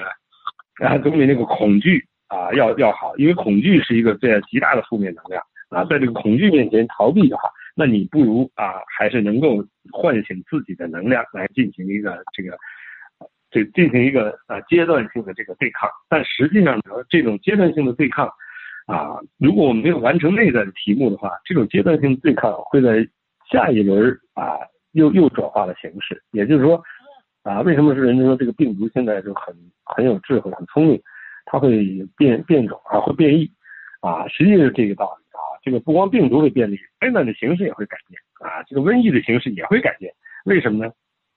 啊，总比那个恐惧啊要要好，因为恐惧是一个最极大的负面能量啊，在这个恐惧面前逃避的话。那你不如啊，还是能够唤醒自己的能量来进行一个这个，这进行一个呃阶段性的这个对抗。但实际上呢，这种阶段性的对抗啊，如果我们没有完成内在的题目的话，这种阶段性的对抗会在下一轮啊又又转化了形式。也就是说啊，为什么是人家说这个病毒现在就很很有智慧、很聪明，它会变变种啊，会变异啊，实际是这个道理啊。这个不光病毒会变异，灾难的形式也会改变啊！这个瘟疫的形式也会改变，为什么呢？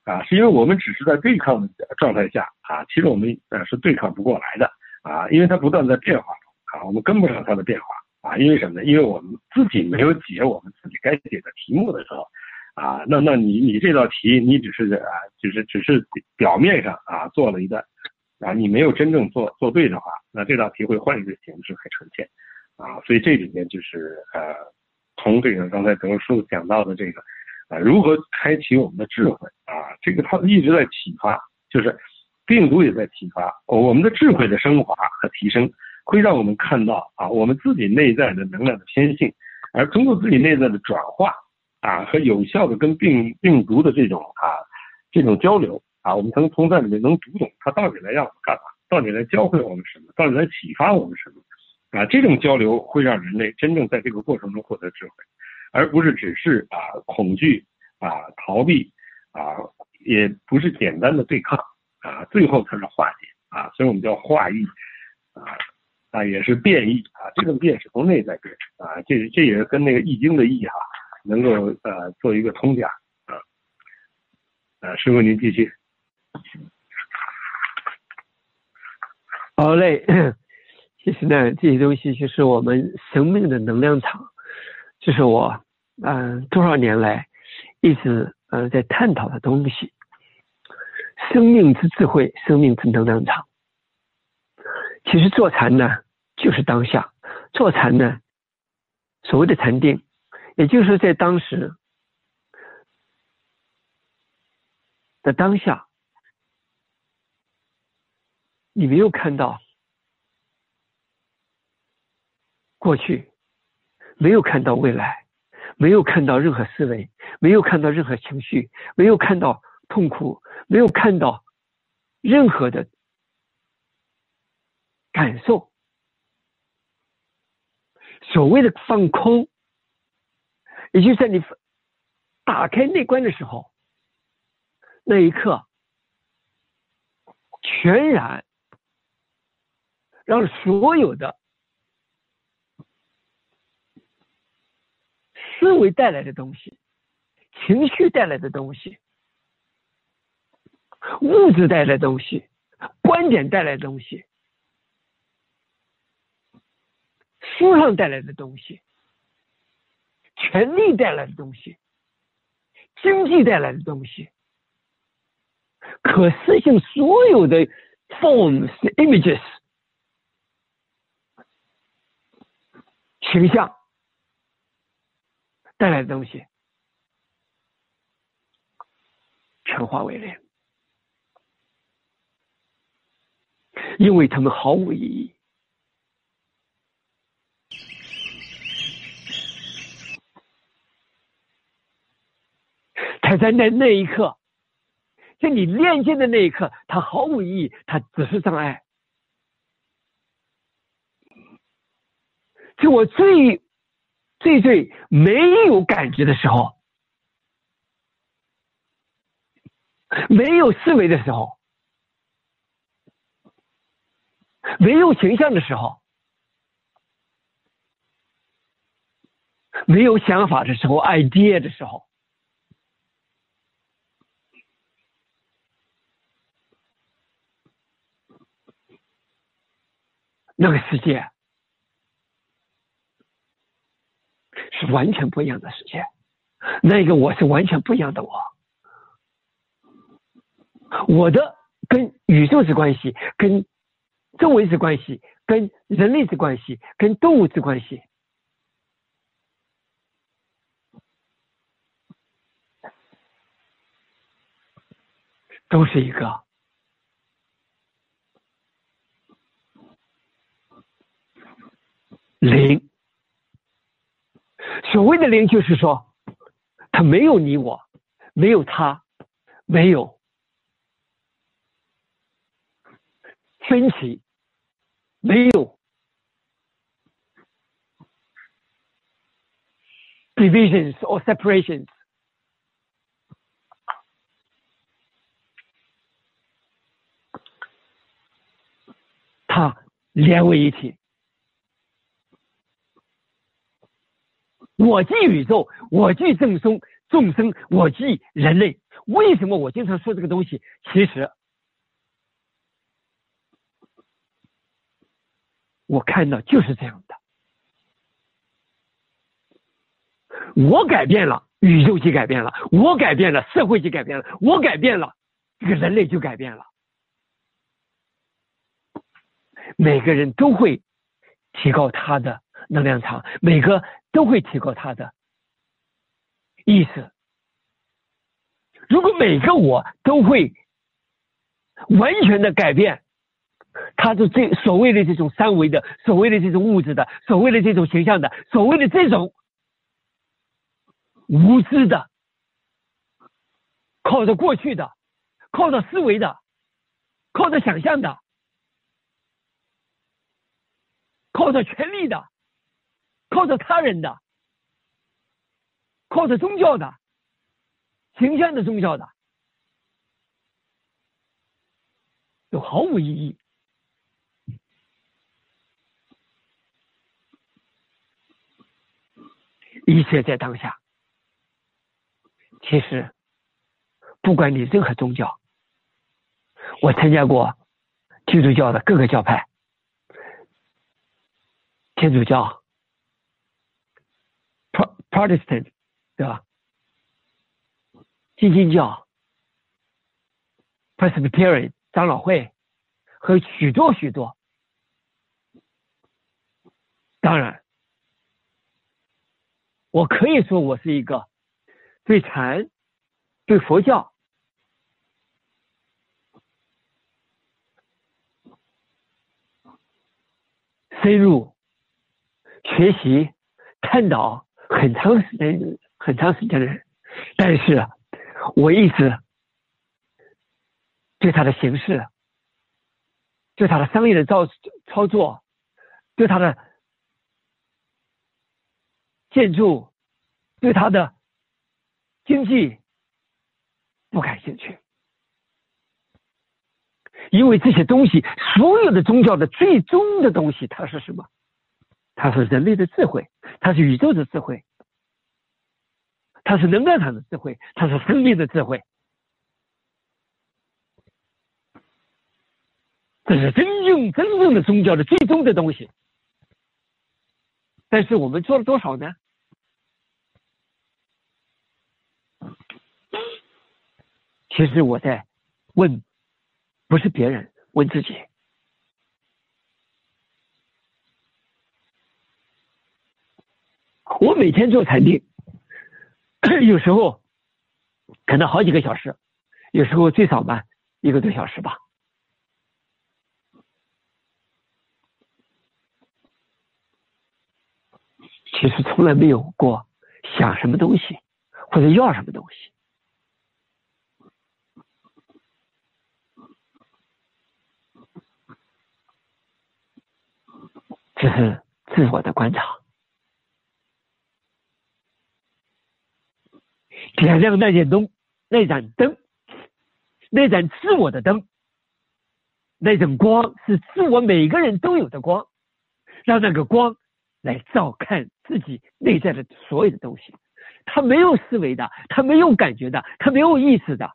啊，是因为我们只是在对抗的状态下啊，其实我们呃是对抗不过来的啊，因为它不断在变化中啊，我们跟不上它的变化啊，因为什么呢？因为我们自己没有解我们自己该解的题目的时候啊，那那你你这道题你只是啊，就是只是表面上啊做了一段啊，你没有真正做做对的话，那这道题会换一个形式来呈现。啊，所以这里面就是呃，从这个刚才德叔讲到的这个，啊，如何开启我们的智慧啊，这个他一直在启发，就是病毒也在启发我们的智慧的升华和提升，会让我们看到啊，我们自己内在的能量的偏性，而通过自己内在的转化啊和有效的跟病病毒的这种啊这种交流啊，我们能从在里面能读懂它到底来让我们干嘛，到底来教会我们什么，到底来启发我们什么。啊，这种交流会让人类真正在这个过程中获得智慧，而不是只是啊恐惧啊逃避啊，也不是简单的对抗啊，最后才是化解啊，所以我们叫化异啊啊也是变异啊，这种变是从内在变啊，这这也是跟那个易经的易哈能够呃做一个通假啊，呃师傅您继续，好嘞。其实呢，这些东西就是我们生命的能量场，就是我嗯多少年来一直呃在探讨的东西。生命之智慧，生命之能量场。其实坐禅呢，就是当下。坐禅呢，所谓的禅定，也就是在当时的当下，你没有看到。过去没有看到未来，没有看到任何思维，没有看到任何情绪，没有看到痛苦，没有看到任何的感受。所谓的放空，也就是在你打开内观的时候，那一刻，全然让所有的。思维带来的东西，情绪带来的东西，物质带来的东西，观点带来的东西，书上带来的东西，权力带来的东西，经济带来的东西，可视性所有的 forms images 形象。带来的东西全化为零，因为他们毫无意义。他在那那一刻，在你链接的那一刻，它毫无意义，它只是障碍。就我最。最最没有感觉的时候，没有思维的时候，没有形象的时候，没有想法的时候，idea 的时候，那个世界是完全不一样的世界。那个我是完全不一样的我。我的跟宇宙之关系，跟周围之关系，跟人类之关系，跟动物之关系，都是一个零。所谓的零，就是说，它没有你我，没有他，没有。分歧没有 divisions or separations，它连为一体。我即宇宙，我即众生，众生我即人类。为什么我经常说这个东西？其实。我看到就是这样的，我改变了，宇宙就改变了；我改变了，社会就改变了；我改变了，这个人类就改变了。每个人都会提高他的能量场，每个都会提高他的意识。如果每个我都会完全的改变。他是这所谓的这种三维的，所谓的这种物质的，所谓的这种形象的，所谓的这种无知的，靠着过去的，靠着思维的，靠着想象的，靠着权力的，靠着他人的，靠着宗教的，形象的宗教的，都毫无意义。一切在当下。其实，不管你任何宗教，我参加过基督教的各个教派，天主教、Protestant，对吧？基督教、Presbyterian 长老会和许多许多，当然。我可以说，我是一个对禅、对佛教深入学习、探讨很长时间、很长时间的人，但是我一直对他的形式、对他的商业的操操作、对他的。建筑对他的经济不感兴趣，因为这些东西，所有的宗教的最终的东西，它是什么？它是人类的智慧，它是宇宙的智慧，它是能量场的智慧，它是生命的智慧，这是真正真正的宗教的最终的东西。但是我们做了多少呢？其实我在问，不是别人，问自己。我每天做禅定，(coughs) 有时候可能好几个小时，有时候最少嘛一个多小时吧。其实从来没有过想什么东西，或者要什么东西。这是自我的观察，点亮那盏灯，那盏灯那盏自我的灯，那种光是自我每个人都有的光，让那个光来照看自己内在的所有的东西。他没有思维的，他没有感觉的，他没有意识的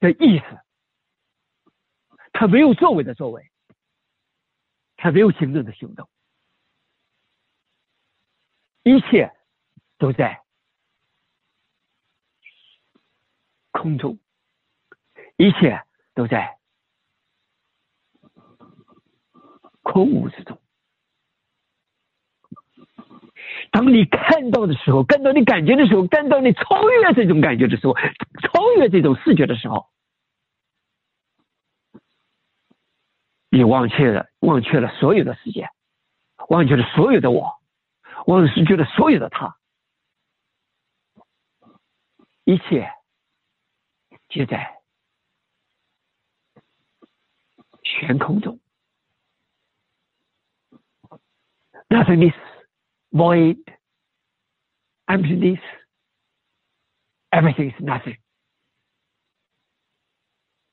的意思，他没有作为的作为，他没有行动的行动，一切都在空中，一切都在空无之中。当你看到的时候，看到你感觉的时候，看到你超越这种感觉的时候，超越这种视觉的时候，你忘却了，忘却了所有的时间，忘却了所有的我，忘却了所有的他，一切就在悬空中。Nothing is. void, emptiness, everything is nothing。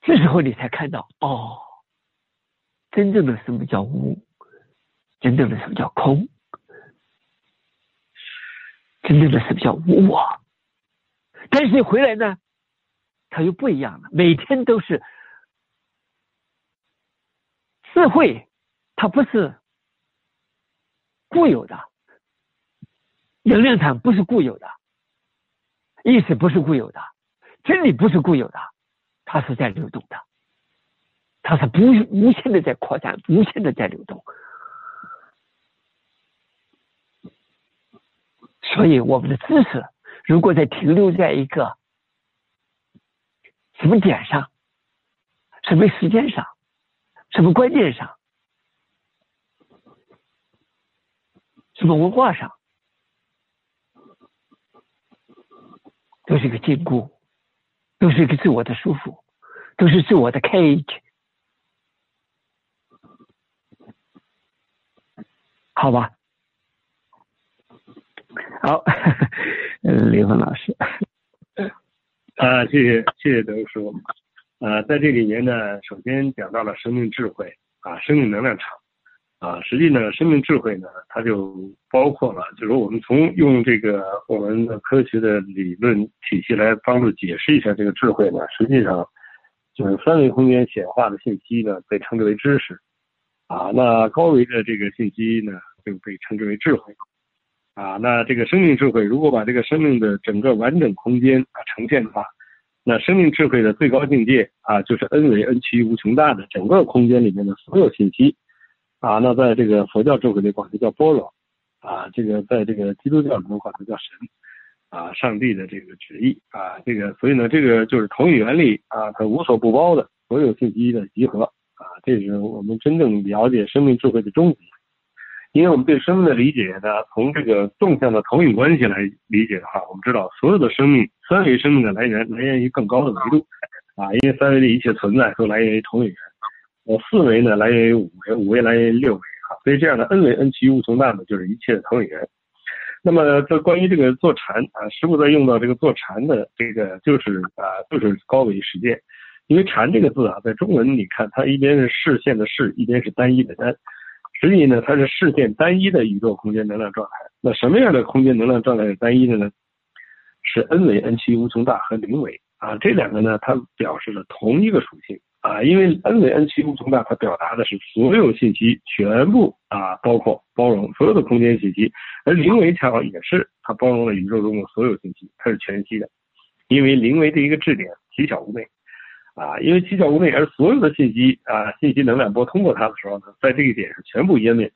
这时候你才看到，哦，真正的什么叫无，真正的什么叫空，真正的什么叫无我。但是回来呢，它又不一样了。每天都是智慧，它不是固有的。能量场不是固有的，意识不是固有的，真理不是固有的，它是在流动的，它是不无限的在扩展，无限的在流动。所以，我们的知识如果在停留在一个什么点上、什么时间上、什么观念上、什么文化上。都是一个禁锢，都是一个自我的束缚，都是自我的 cage，好吧？好，(laughs) 李峰老师，啊，谢谢谢谢德叔，啊，在这里面呢，首先讲到了生命智慧啊，生命能量场。啊，实际呢，生命智慧呢，它就包括了，就是我们从用这个我们的科学的理论体系来帮助解释一下这个智慧呢，实际上就是三维空间显化的信息呢，被称之为知识，啊，那高维的这个信息呢，就被称之为智慧，啊，那这个生命智慧，如果把这个生命的整个完整空间啊呈现的话，那生命智慧的最高境界啊，就是 n 维 n 趋无穷大的整个空间里面的所有信息。啊，那在这个佛教智慧里管它叫般若，啊，这个在这个基督教里面管它叫神，啊，上帝的这个旨意，啊，这个所以呢，这个就是同一原理啊，它无所不包的所有信息的集合，啊，这是我们真正了解生命智慧的终极。因为我们对生命的理解呢，从这个纵向的投影关系来理解的话，我们知道所有的生命三维生命的来源来源于更高的维度，啊，因为三维的一切存在都来源于投影源。呃，四维呢来源于五维，五维来源于六维啊，所以这样的 n 维 n 趋于无穷大呢，就是一切的投影源。那么这关于这个坐禅啊，师傅在用到这个坐禅的这个就是啊，就是高维实践。因为禅这个字啊，在中文你看它一边是视线的视，一边是单一的单，实际呢它是视线单一的宇宙空间能量状态。那什么样的空间能量状态是单一的呢？是 n 维 n 趋于无穷大和零维啊，这两个呢它表示了同一个属性。啊，因为 n 维 n 趋无穷大，它表达的是所有信息全部啊，包括包容所有的空间信息，而零维恰好也是它包容了宇宙中的所有信息，它是全息的。因为零维的一个质点极小无内，啊，因为七窍无内，而所有的信息啊，信息能量波通过它的时候呢，在这一点上全部湮灭，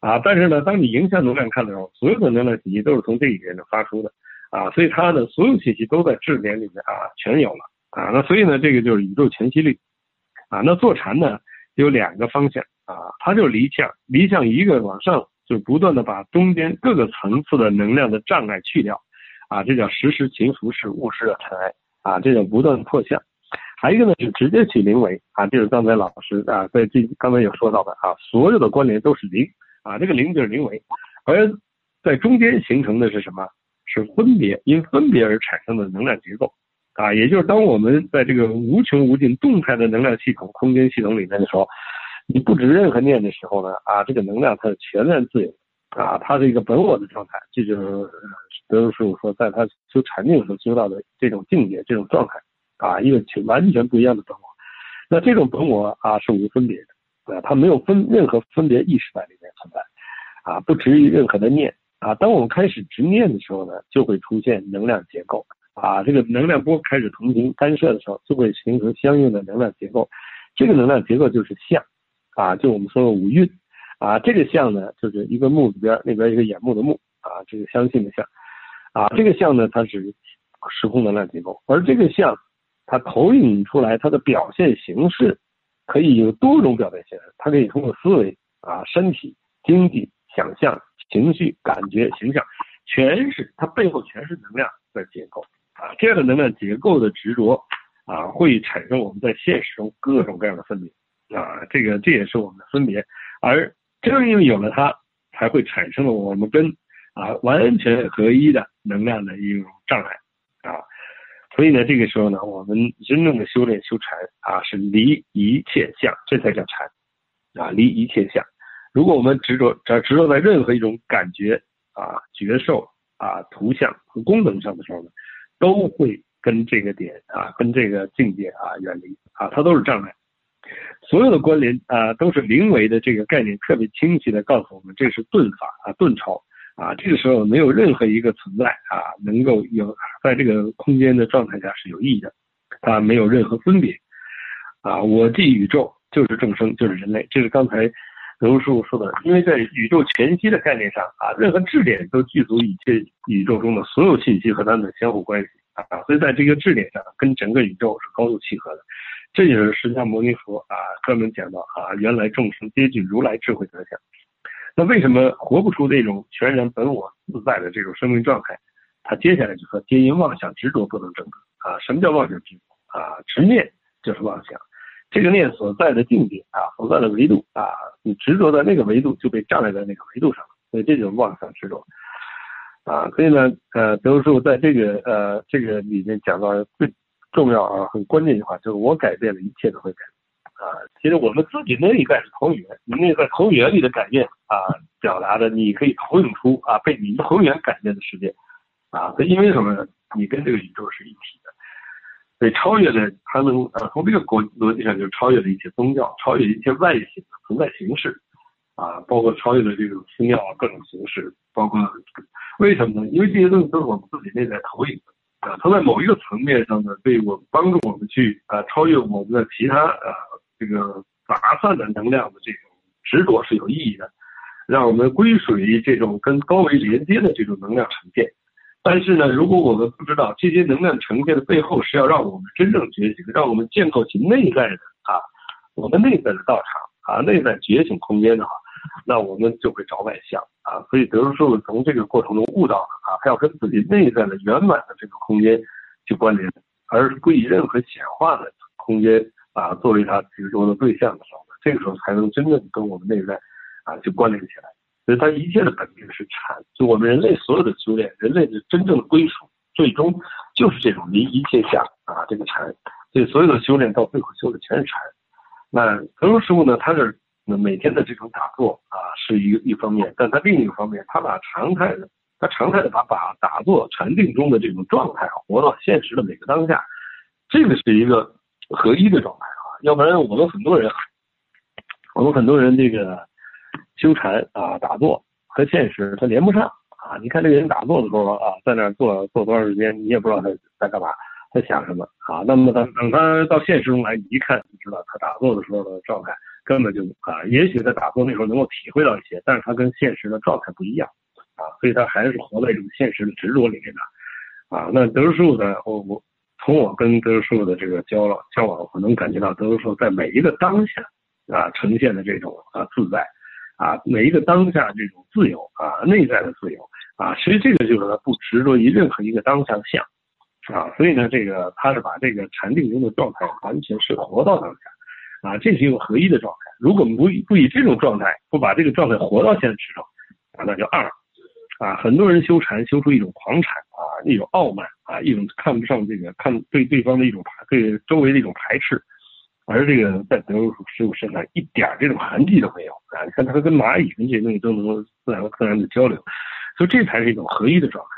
啊，但是呢，当你影响能量看的时候，所有的能量信息都是从这一点上发出的，啊，所以它的所有信息都在质点里面啊，全有了，啊，那所以呢，这个就是宇宙全息率。啊，那坐禅呢有两个方向啊，它就离相，离相一个往上，就不断的把中间各个层次的能量的障碍去掉，啊，这叫时时勤拂拭勿施的尘埃，啊，这叫不断破相。还有一个呢是直接去零维，啊，就是刚才老师啊在这刚才有说到的啊，所有的关联都是零，啊，这个零就是零维，而在中间形成的是什么？是分别，因分别而产生的能量结构。啊，也就是当我们在这个无穷无尽动态的能量系统、空间系统里面的时候，你不止任何念的时候呢，啊，这个能量它是全然自由，啊，它是一个本我的状态，这就是德州师傅说，在他修禅定的时候修到的这种境界、这种状态，啊，一个全完全不一样的本我。那这种本我啊是无分别的，啊，它没有分任何分别意识在里面存在，啊，不执于任何的念，啊，当我们开始执念的时候呢，就会出现能量结构。啊，这个能量波开始同频干涉的时候，就会形成相应的能量结构。这个能量结构就是相，啊，就我们说的五蕴。啊，这个相呢，就是一个目字边，那边一个眼目的目，啊，这个相信的相。啊，这个相呢，它是时空能量结构。而这个相，它投影出来它的表现形式，可以有多种表现形式。它可以通过思维、啊，身体、经济、想象、情绪、感觉、形象，全是它背后全是能量的结构。啊，这样的能量结构的执着，啊，会产生我们在现实中各种各样的分别，啊，这个这也是我们的分别，而正因为有了它，才会产生了我们跟啊完全合一的能量的一种障碍，啊，所以呢，这个时候呢，我们真正的修炼修禅啊，是离一切相，这才叫禅，啊，离一切相。如果我们执着只执着在任何一种感觉啊、觉受啊、图像和功能上的时候呢？都会跟这个点啊，跟这个境界啊远离啊，它都是障碍。所有的关联啊，都是灵维的这个概念特别清晰的告诉我们，这是顿法啊，顿超啊。这个时候没有任何一个存在啊，能够有在这个空间的状态下是有意义的，它没有任何分别啊。我即宇宙就是众生就是人类，这是刚才刘师傅说的。因为在宇宙全息的概念上啊，任何质点都具足一切宇宙中的所有信息和它们的相互关系。啊，所以在这个质点上，跟整个宇宙是高度契合的。这就是释迦牟尼佛啊，专门讲到啊，原来众生皆具如来智慧德相。那为什么活不出这种全然本我自在的这种生命状态？他接下来就说：皆因妄想执着不能证得啊。什么叫妄想执着啊？执念就是妄想，这个念所在的境界啊，所在的维度啊，你执着在那个维度，就被障碍在那个维度上了，所以这就是妄想执着。啊，所以呢，呃，德叔师在这个呃这个里面讲到最重要啊，很关键一句话，就是我改变了，一切都会改变。啊，其实我们自己内在是投影源，你内在投影源里的改变啊，表达的你可以投影出啊被你投影源改变的世界。啊，所以因为什么呢？你跟这个宇宙是一体的，所以超越了，它能呃从这个国逻辑上就超越了一些宗教，超越一些外形的存在形式。啊，包括超越的这种星耀，各种形式，包括为什么呢？因为这些东西都是我们自己内在投影的啊，它在某一个层面上呢，对我帮助我们去啊超越我们的其他啊这个杂散的能量的这种执着是有意义的，让我们归属于这种跟高维连接的这种能量呈现。但是呢，如果我们不知道这些能量呈现的背后是要让我们真正觉醒，让我们建构起内在的啊我们内在的道场啊内在觉醒空间的话。那我们就会找外向啊，所以德叔叔从这个过程中悟到了啊，他要跟自己内在的圆满的这个空间去关联，而不以任何显化的空间啊作为他执着的对象的时候，这个时候才能真正跟我们内在啊去关联起来。所以他一切的本质是禅，就我们人类所有的修炼，人类的真正的归属，最终就是这种离一切相啊这个禅。所以所有的修炼到最后修的全是禅。那德叔师傅呢，他是。那每天的这种打坐啊，是一一方面，但他另一个方面，他把常态的，他常态的把把打坐禅定中的这种状态活到现实的每个当下，这个是一个合一的状态啊。要不然我们很多人，我们很多人这个修禅啊打坐和现实它连不上啊。你看这个人打坐的时候啊，在那坐坐多长时间，你也不知道他在干嘛，在想什么啊。那么他等他到现实中来一看，就知道他打坐的时候的状态。根本就啊，也许在打坐那时候能够体会到一些，但是他跟现实的状态不一样啊，所以他还是活在一种现实的执着里面的啊。那德叔呢，我我从我跟德叔的这个交交往，我能感觉到德叔在每一个当下啊呈现的这种啊自在啊，每一个当下这种自由啊，内在的自由啊，其实这个就是他不执着于任何一个当下的相啊，所以呢，这个他是把这个禅定中的状态完全是活到当下。啊，这是一个合一的状态。如果不不以这种状态，不把这个状态活到现实中，啊，那就二。啊，很多人修禅修出一种狂禅啊，一种傲慢啊，一种看不上这个看对对方的一种排对周围的一种排斥，而这个在德鲁师傅身上一点这种痕迹都没有啊！你看他跟蚂蚁跟这些东西都能够自然而然的交流，所以这才是一种合一的状态。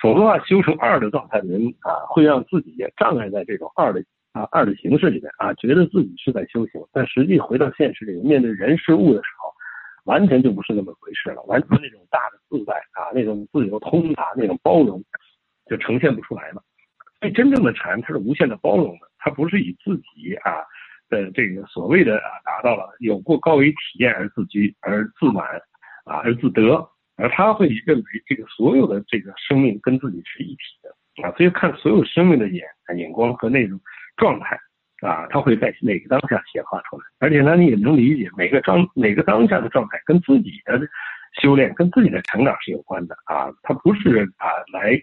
否则的话，修成二的状态的人啊，会让自己也障碍在这种二的啊二的形式里面啊，觉得自己是在修行，但实际回到现实里面，面对人事物的时候，完全就不是那么回事了，完全那种大的自在啊，那种自由通达，那种包容，就呈现不出来了。所以真正的禅，它是无限的包容的，它不是以自己啊的这个所谓的啊达到了有过高于体验而自居而自满啊而自得。而他会认为这个所有的这个生命跟自己是一体的啊，所以看所有生命的眼眼光和那种状态啊，他会在哪个当下显化出来。而且呢，你也能理解每个当每个当下的状态跟自己的修炼、跟自己的成长是有关的啊，他不是啊来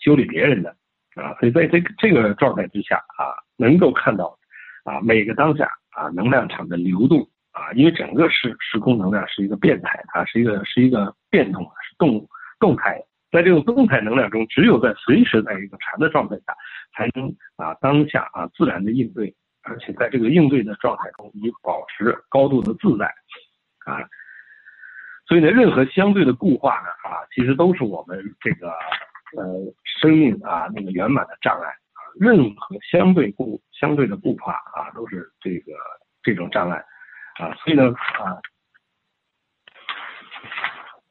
修理别人的啊。所以在这个这个状态之下啊，能够看到啊每个当下啊能量场的流动。啊，因为整个时时空能量是一个变态，它是一个是一个变动，是动动态的。在这种动态能量中，只有在随时在一个禅的状态下，才能啊当下啊自然的应对，而且在这个应对的状态中，以保持高度的自在啊。所以呢，任何相对的固化呢啊，其实都是我们这个呃生命啊那个圆满的障碍啊。任何相对固相对的固化啊，都是这个这种障碍。啊，所以呢，啊，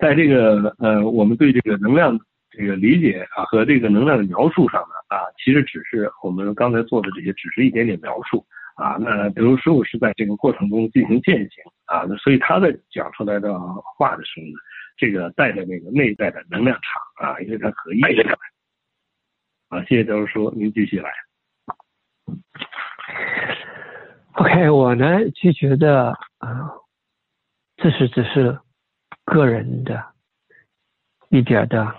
在这个呃，我们对这个能量这个理解啊和这个能量的描述上呢，啊，其实只是我们刚才做的这些，只是一点点描述啊。那比如师傅是在这个过程中进行践行啊，所以他在讲出来的话的时候呢，这个带着那个内在的能量场啊，因为它合一的。啊，谢谢教授，您继续来。OK，我呢就觉得啊，这是只是个人的一点的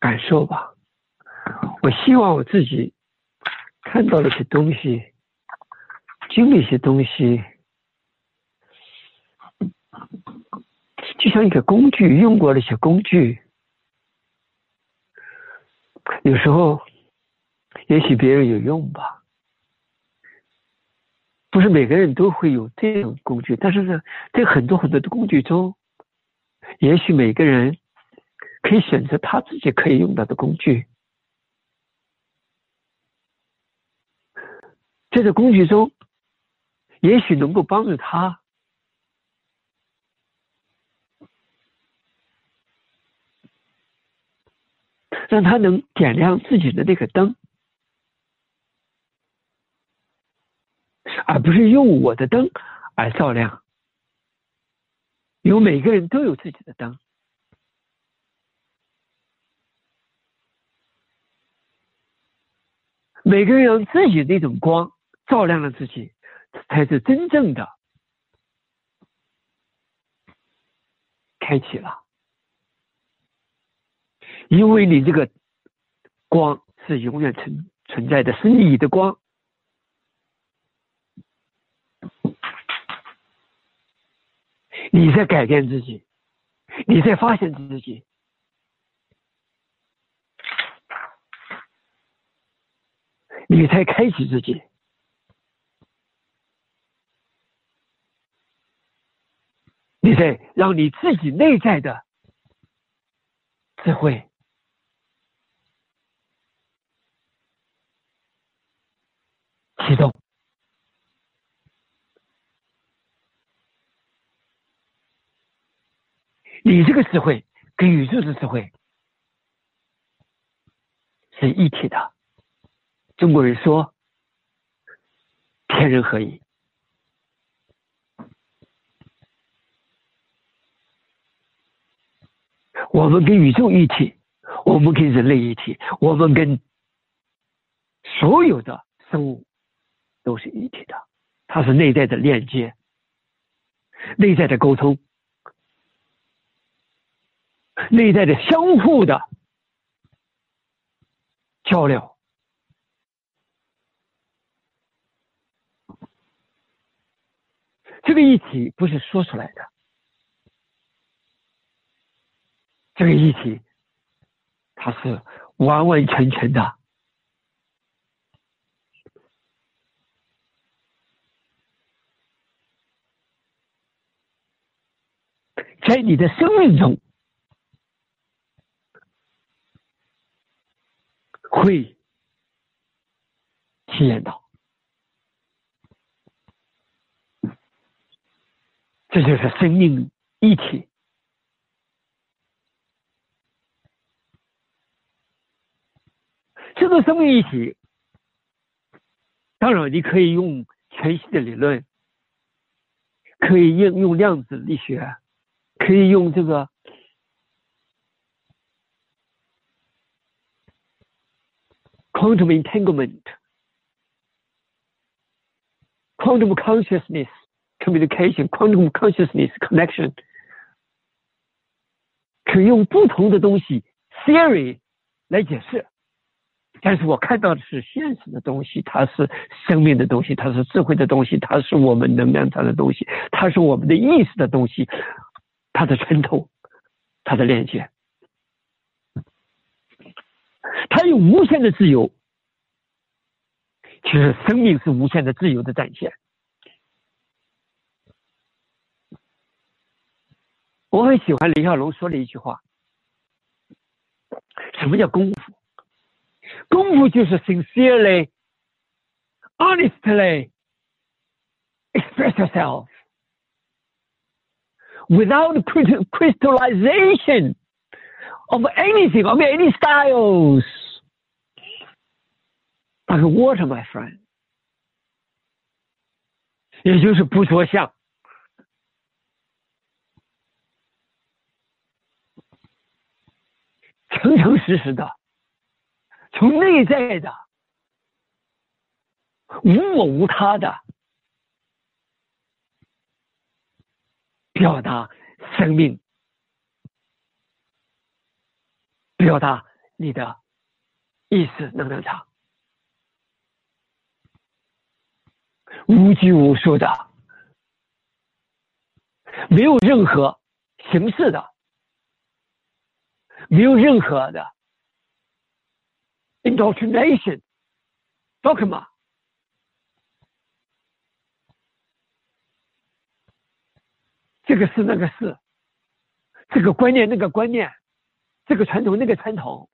感受吧。我希望我自己看到了些东西，经历一些东西，就像一个工具，用过的一些工具，有时候也许别人有用吧。不是每个人都会有这种工具，但是呢，在很多很多的工具中，也许每个人可以选择他自己可以用到的工具。在这工具中，也许能够帮助他，让他能点亮自己的那个灯。而不是用我的灯而照亮，因为每个人都有自己的灯，每个人用自己的那种光照亮了自己，才是真正的开启了。因为你这个光是永远存存在的，是你的光。你在改变自己，你在发现自己，你在开启自己，你在让你自己内在的智慧启动。你这个智慧跟宇宙的智慧是一体的。中国人说天人合一，我们跟宇宙一体，我们跟人类一体，我们跟所有的生物都是一体的。它是内在的链接，内在的沟通。内在的相互的交流，这个一体不是说出来的，这个一体，它是完完全全的，在你的生命中会体验到，这就是生命一体。这个生命一体，当然你可以用全息的理论，可以应用量子力学，可以用这个 quantum entanglement、quantum consciousness communication、quantum consciousness connection，可以用不同的东西 theory 来解释。但是我看到的是现实的东西，它是生命的东西，它是智慧的东西，它是我们能量场的东西，它是我们的意识的东西，它的穿透，它的链接，它有无限的自由。其实生命是无限的自由的展现。我很喜欢李小龙说的一句话：“什么叫功夫？”功夫就是 sincerely, honestly express yourself without crystallization of anything, of any styles. Like water, my friend. 也就是不着相，诚诚实实的。从内在的无我无他的表达生命，表达你的意识能量场，无拘无束的，没有任何形式的，没有任何的。indoctrination dogma，这个是那个是，这个观念那个观念，这个传统那个传统，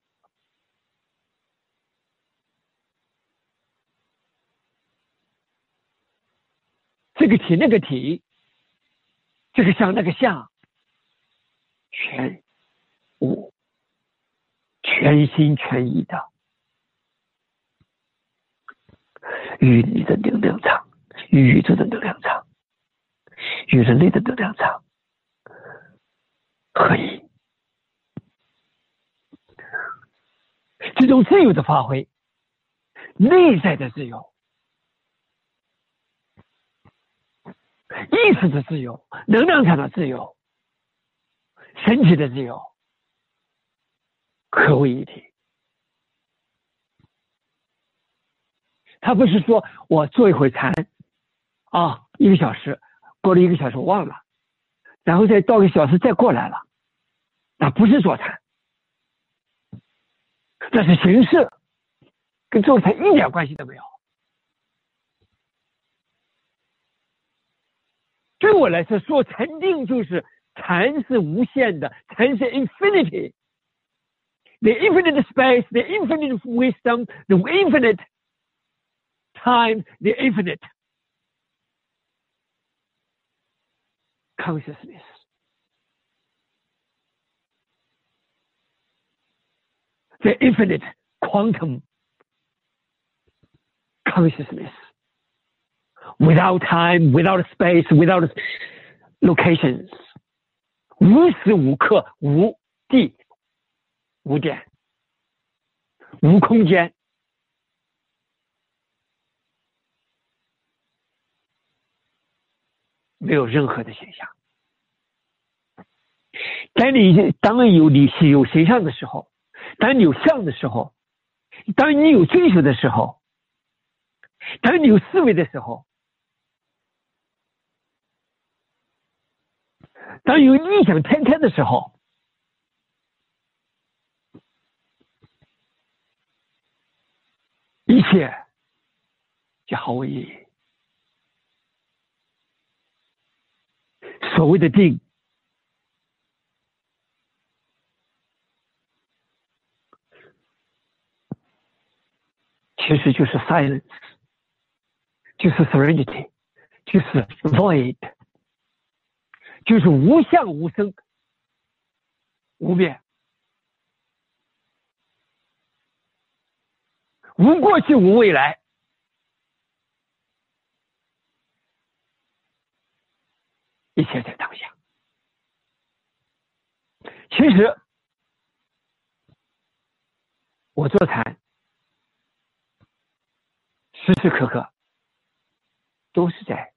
这个体那个体，这个像那个像，全无全心全意的。与你的能量场、与宇宙的能量场、与人类的能量场合一，这种自由的发挥，内在的自由、意识的自由、能量场的自由、身体的自由，合为一体。他不是说我做一会禅，啊，一个小时，过了一个小时忘了，然后再到一个小时再过来了，那不是坐禅，那是形式，跟做禅一点关系都没有。对我来说，说禅定就是禅是无限的，禅是 infinity，the infinite space，the infinite wisdom，the infinite。time the infinite consciousness. The infinite quantum consciousness. Without time, without space, without locations. 无时无刻无地无点无空间没有任何的现象。当你当有你有形象的时候，当你有相的时候，当你有追求的时候，当你有思维的时候，当有异想天开的时候。一切就毫无意义。所谓的定。其实就是 silence，就是 serenity，就是 void，就是无相无生无变，无过去无未来。一切在当下。其实，我做禅，时时刻刻都是在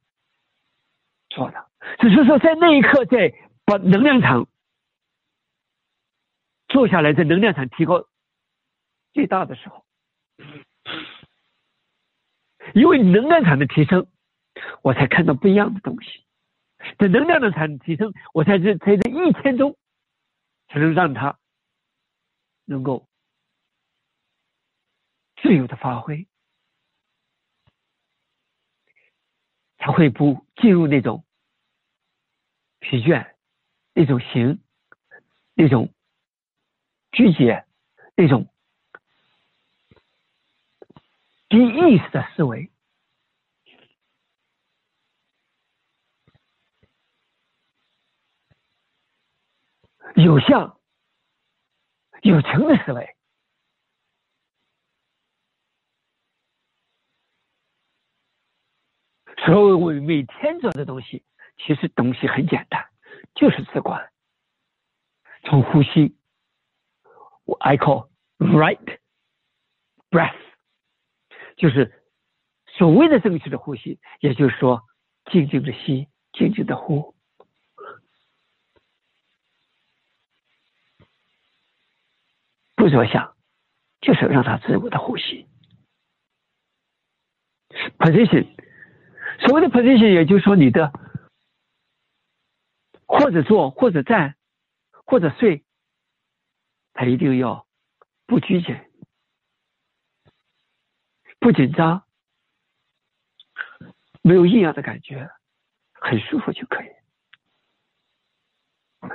做的，只是说在那一刻，在把能量场做下来，在能量场提高最大的时候，因为能量场的提升，我才看到不一样的东西。在能量的产提升，我在这在这一天中，才能让他能够自由的发挥，他会不进入那种疲倦、那种行、那种拘结、那种低意识的思维。有相有情的思维，所以我每天做的东西，其实东西很简单，就是自观。从呼吸，我 I call right breath，就是所谓的正确的呼吸，也就是说，静静的吸，静静的呼。不着想，就是让他自由的呼吸。position，所谓的 position，也就是说你的或者坐，或者站，或者睡，他一定要不拘谨、不紧张、没有异样的感觉，很舒服就可以。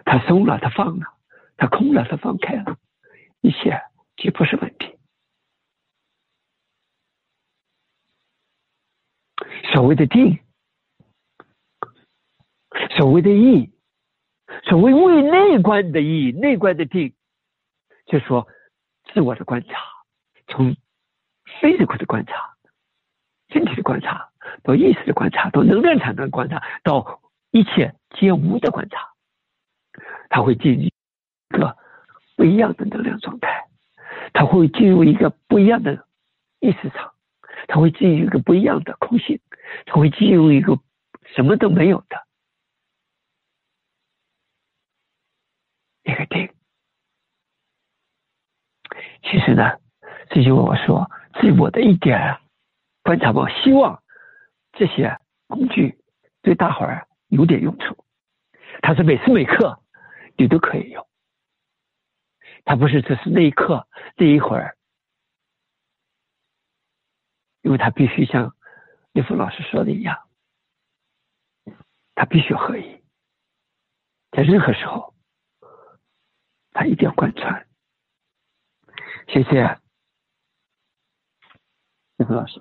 他松了，他放了，他空了，他放开了。一切皆不是问题。所谓的定，所谓的意，所谓为内观的意，内观的定，就是说自我的观察，从 physical 的观察、身体的观察，到意识的观察，到能量场的观察，到一切皆无的观察，他会进入一个。不一样的能量状态，它会进入一个不一样的意识场，它会进入一个不一样的空性，它会进入一个什么都没有的一个定。其实呢，这就我说自我的一点观察，我希望这些工具对大伙儿有点用处。它是每时每刻你都可以用。他不是只是那一刻那一会儿，因为他必须像叶峰老师说的一样，他必须合一，在任何时候，他一定要贯穿。谢谢李峰老师。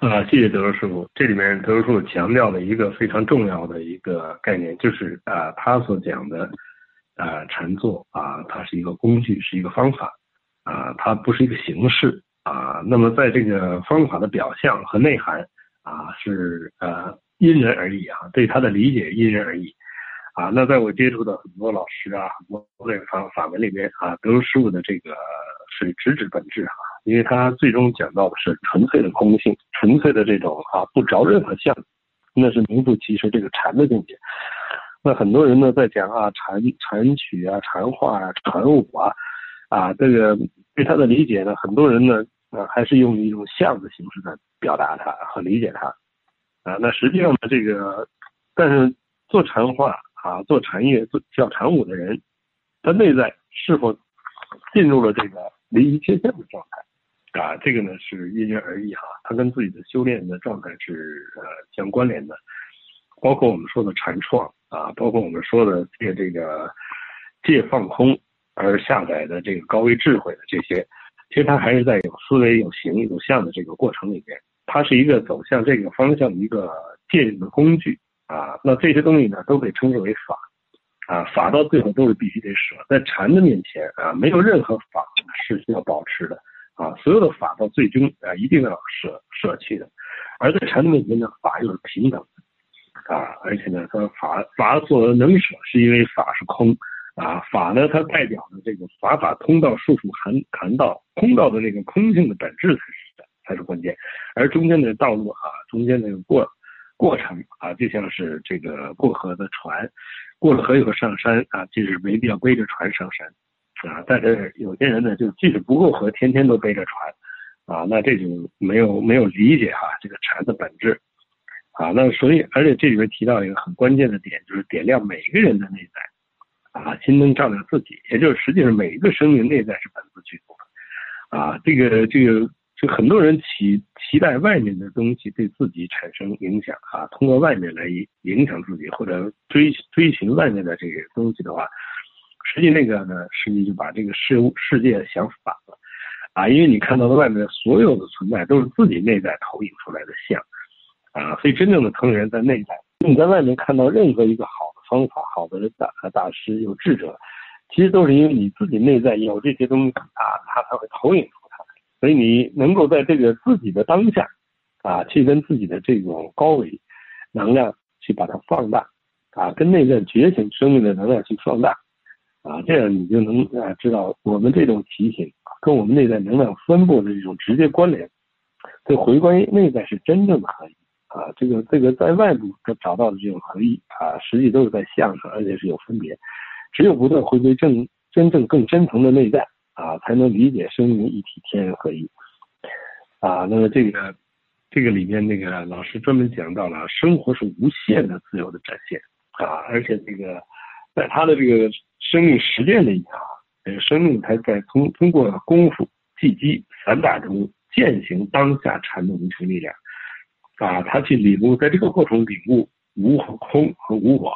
啊，谢谢德叔师傅。这里面德罗师傅强调了一个非常重要的一个概念，就是啊，他所讲的。啊，禅坐啊，它是一个工具，是一个方法啊，它不是一个形式啊。那么在这个方法的表象和内涵啊，是呃因人而异啊，对它的理解因人而异啊。那在我接触的很多老师啊，很多这个法法门里面啊，德师傅的这个是直指本质啊，因为他最终讲到的是纯粹的空性，纯粹的这种啊不着任何相，那是名副其实这个禅的境界。那很多人呢在讲啊禅禅曲啊禅画啊禅舞啊啊这个对他的理解呢，很多人呢啊还是用一种像的形式在表达它和理解它啊。那实际上呢这个，但是做禅画啊做禅乐做叫禅舞的人，他内在是否进入了这个离一切相的状态，啊，这个呢是因人而异哈，他跟自己的修炼的状态是呃相关联的，包括我们说的禅创啊，包括我们说的借这个借放空而下载的这个高维智慧的这些，其实它还是在有思维、有形、有相的这个过程里边，它是一个走向这个方向的一个借用的工具啊。那这些东西呢，都被称之为法啊，法到最后都是必须得舍，在禅的面前啊，没有任何法是需要保持的。啊，所有的法到最终啊，一定要舍舍弃的，而在禅的面前呢，法又是平等的，啊，而且呢，说法法所能舍，是因为法是空，啊，法呢，它代表的这个法法通道、术术含含道、空道的那个空性的本质才是才是关键，而中间的道路啊，中间那个过过程啊，就像是这个过河的船，过了河以后上山啊，就是没必要背着船上山。啊，但是有些人呢，就即使不过河，天天都背着船，啊，那这就没有没有理解哈这个禅的本质，啊，那所以而且这里面提到一个很关键的点，就是点亮每个人的内在，啊，心灯照亮自己，也就是实际上每一个生命内在是本自具足的，啊，这个这个就很多人期期待外面的东西对自己产生影响啊，通过外面来影响自己或者追追寻外面的这些东西的话。实际那个呢，实际就把这个事物世界想反了，啊，因为你看到的外面的所有的存在都是自己内在投影出来的像，啊，所以真正的成人在内在。你在外面看到任何一个好的方法、好的大大师、有智者，其实都是因为你自己内在有这些东西啊，他才会投影出它。所以你能够在这个自己的当下，啊，去跟自己的这种高维能量去把它放大，啊，跟内在觉醒生命的能量去放大。啊，这样你就能啊知道我们这种提醒跟我们内在能量分布的这种直接关联，这回归内在是真正的合一啊。这个这个在外部找到的这种合一啊，实际都是在相上，而且是有分别。只有不断回归正真正更深层的内在啊，才能理解生命一体、天人合一啊。那么这个这个里面那个老师专门讲到了，生活是无限的自由的展现啊，而且这个在他的这个。生命实践的一啊，这个生命才在通通过功夫、技击、散打中践行当下禅的无穷力量，啊，他去领悟，在这个过程领悟无和空和无我，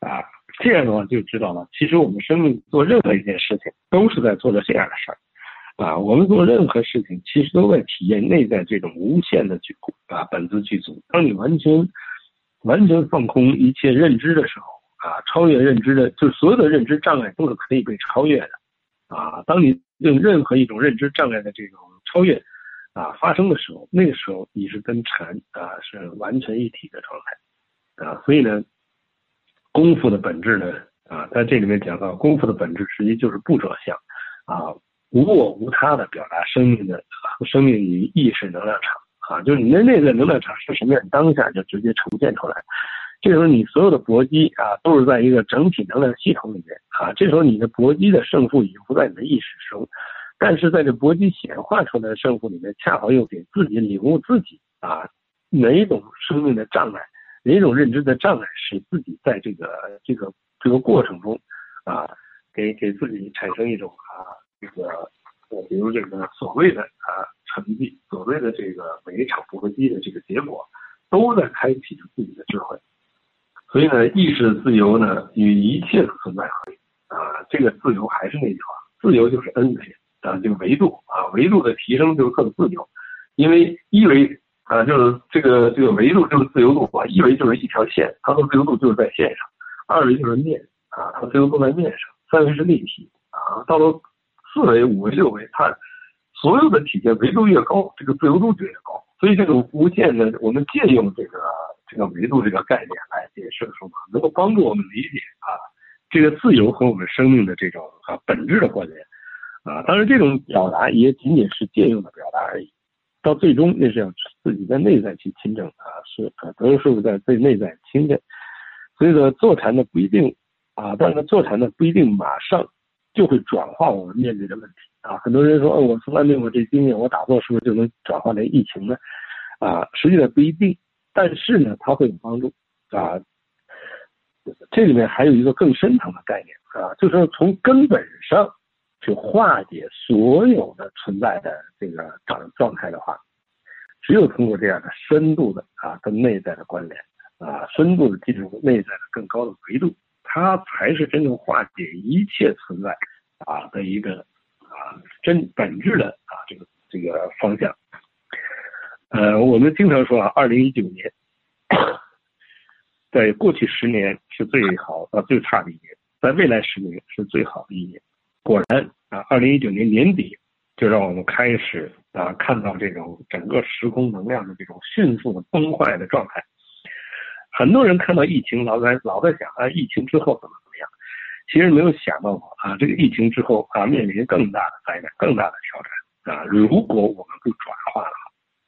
啊，这样的话就知道了，其实我们生命做任何一件事情，都是在做着这样的事儿，啊，我们做任何事情，其实都在体验内在这种无限的具啊本自具足。当你完全完全放空一切认知的时候。啊，超越认知的，就是所有的认知障碍都是可以被超越的，啊，当你用任何一种认知障碍的这种超越，啊发生的时候，那个时候你是跟禅啊是完全一体的状态，啊，所以呢，功夫的本质呢，啊，在这里面讲到功夫的本质，实际就是不着相，啊，无我无他的表达生命的生命与意识能量场，啊，就是你的那个能量场是什么样，当下就直接呈现出来。这时候你所有的搏击啊，都是在一个整体能量系统里面啊。这时候你的搏击的胜负已经不在你的意识中，但是在这搏击显化出来的胜负里面，恰好又给自己领悟自己啊，哪一种生命的障碍，哪一种认知的障碍，使自己在这个这个这个过程中啊，给给自己产生一种啊这个，比如这个所谓的啊成绩，所谓的这个每一场搏击的这个结果，都在开启着自己的智慧。所以呢，意识自由呢，与一切的存在合一啊。这个自由还是那句话，自由就是 N 维啊，这个维度啊，维度的提升就是更自由。因为一维啊，就是这个这个维度就是自由度啊，一维就是一条线，它的自由度就是在线上；二维就是面啊，它自由度在面上；三维是立体啊，到了四维、五维、六维，它所有的体现维度越高，这个自由度就越高。所以这个无限的，我们借用这个。这个维度这个概念来解释的时候，能够帮助我们理解啊，这个自由和我们生命的这种啊本质的关联啊。当然，这种表达也仅仅是借用的表达而已。到最终，那是要自己在内在去亲证啊，是啊，都是在最内在亲证。所以说，坐禅呢不一定啊，但是坐禅呢不一定马上就会转化我们面对的问题啊。很多人说，哦，我从来没有这经验，我打坐是不是就能转化成疫情呢？啊，实际上不一定。但是呢，它会有帮助啊。这里面还有一个更深层的概念啊，就是说从根本上去化解所有的存在的这个状状态的话，只有通过这样的深度的啊跟内在的关联啊，深度的进入内在的更高的维度，它才是真正化解一切存在啊的一个啊真本质的啊这个这个方向。呃，我们经常说啊，二零一九年，在过去十年是最好啊最差的一年，在未来十年是最好的一年。果然啊，二零一九年年底就让我们开始啊看到这种整个时空能量的这种迅速的崩坏的状态。很多人看到疫情，老在老在想啊，疫情之后怎么怎么样？其实没有想到过啊，这个疫情之后啊，面临更大的灾难、更大的挑战啊。如果我们不转化的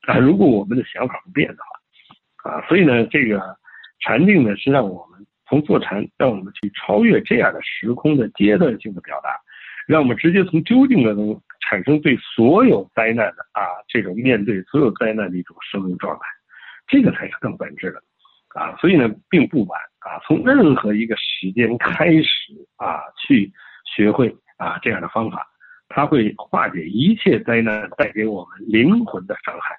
话，啊，如果我们的想法不变的话，啊，所以呢，这个禅定呢是让我们从坐禅，让我们去超越这样的时空的阶段性的表达，让我们直接从究竟的中产生对所有灾难的啊这种面对所有灾难的一种生命状态，这个才是更本质的，啊，所以呢并不晚啊，从任何一个时间开始啊去学会啊这样的方法，它会化解一切灾难带给我们灵魂的伤害。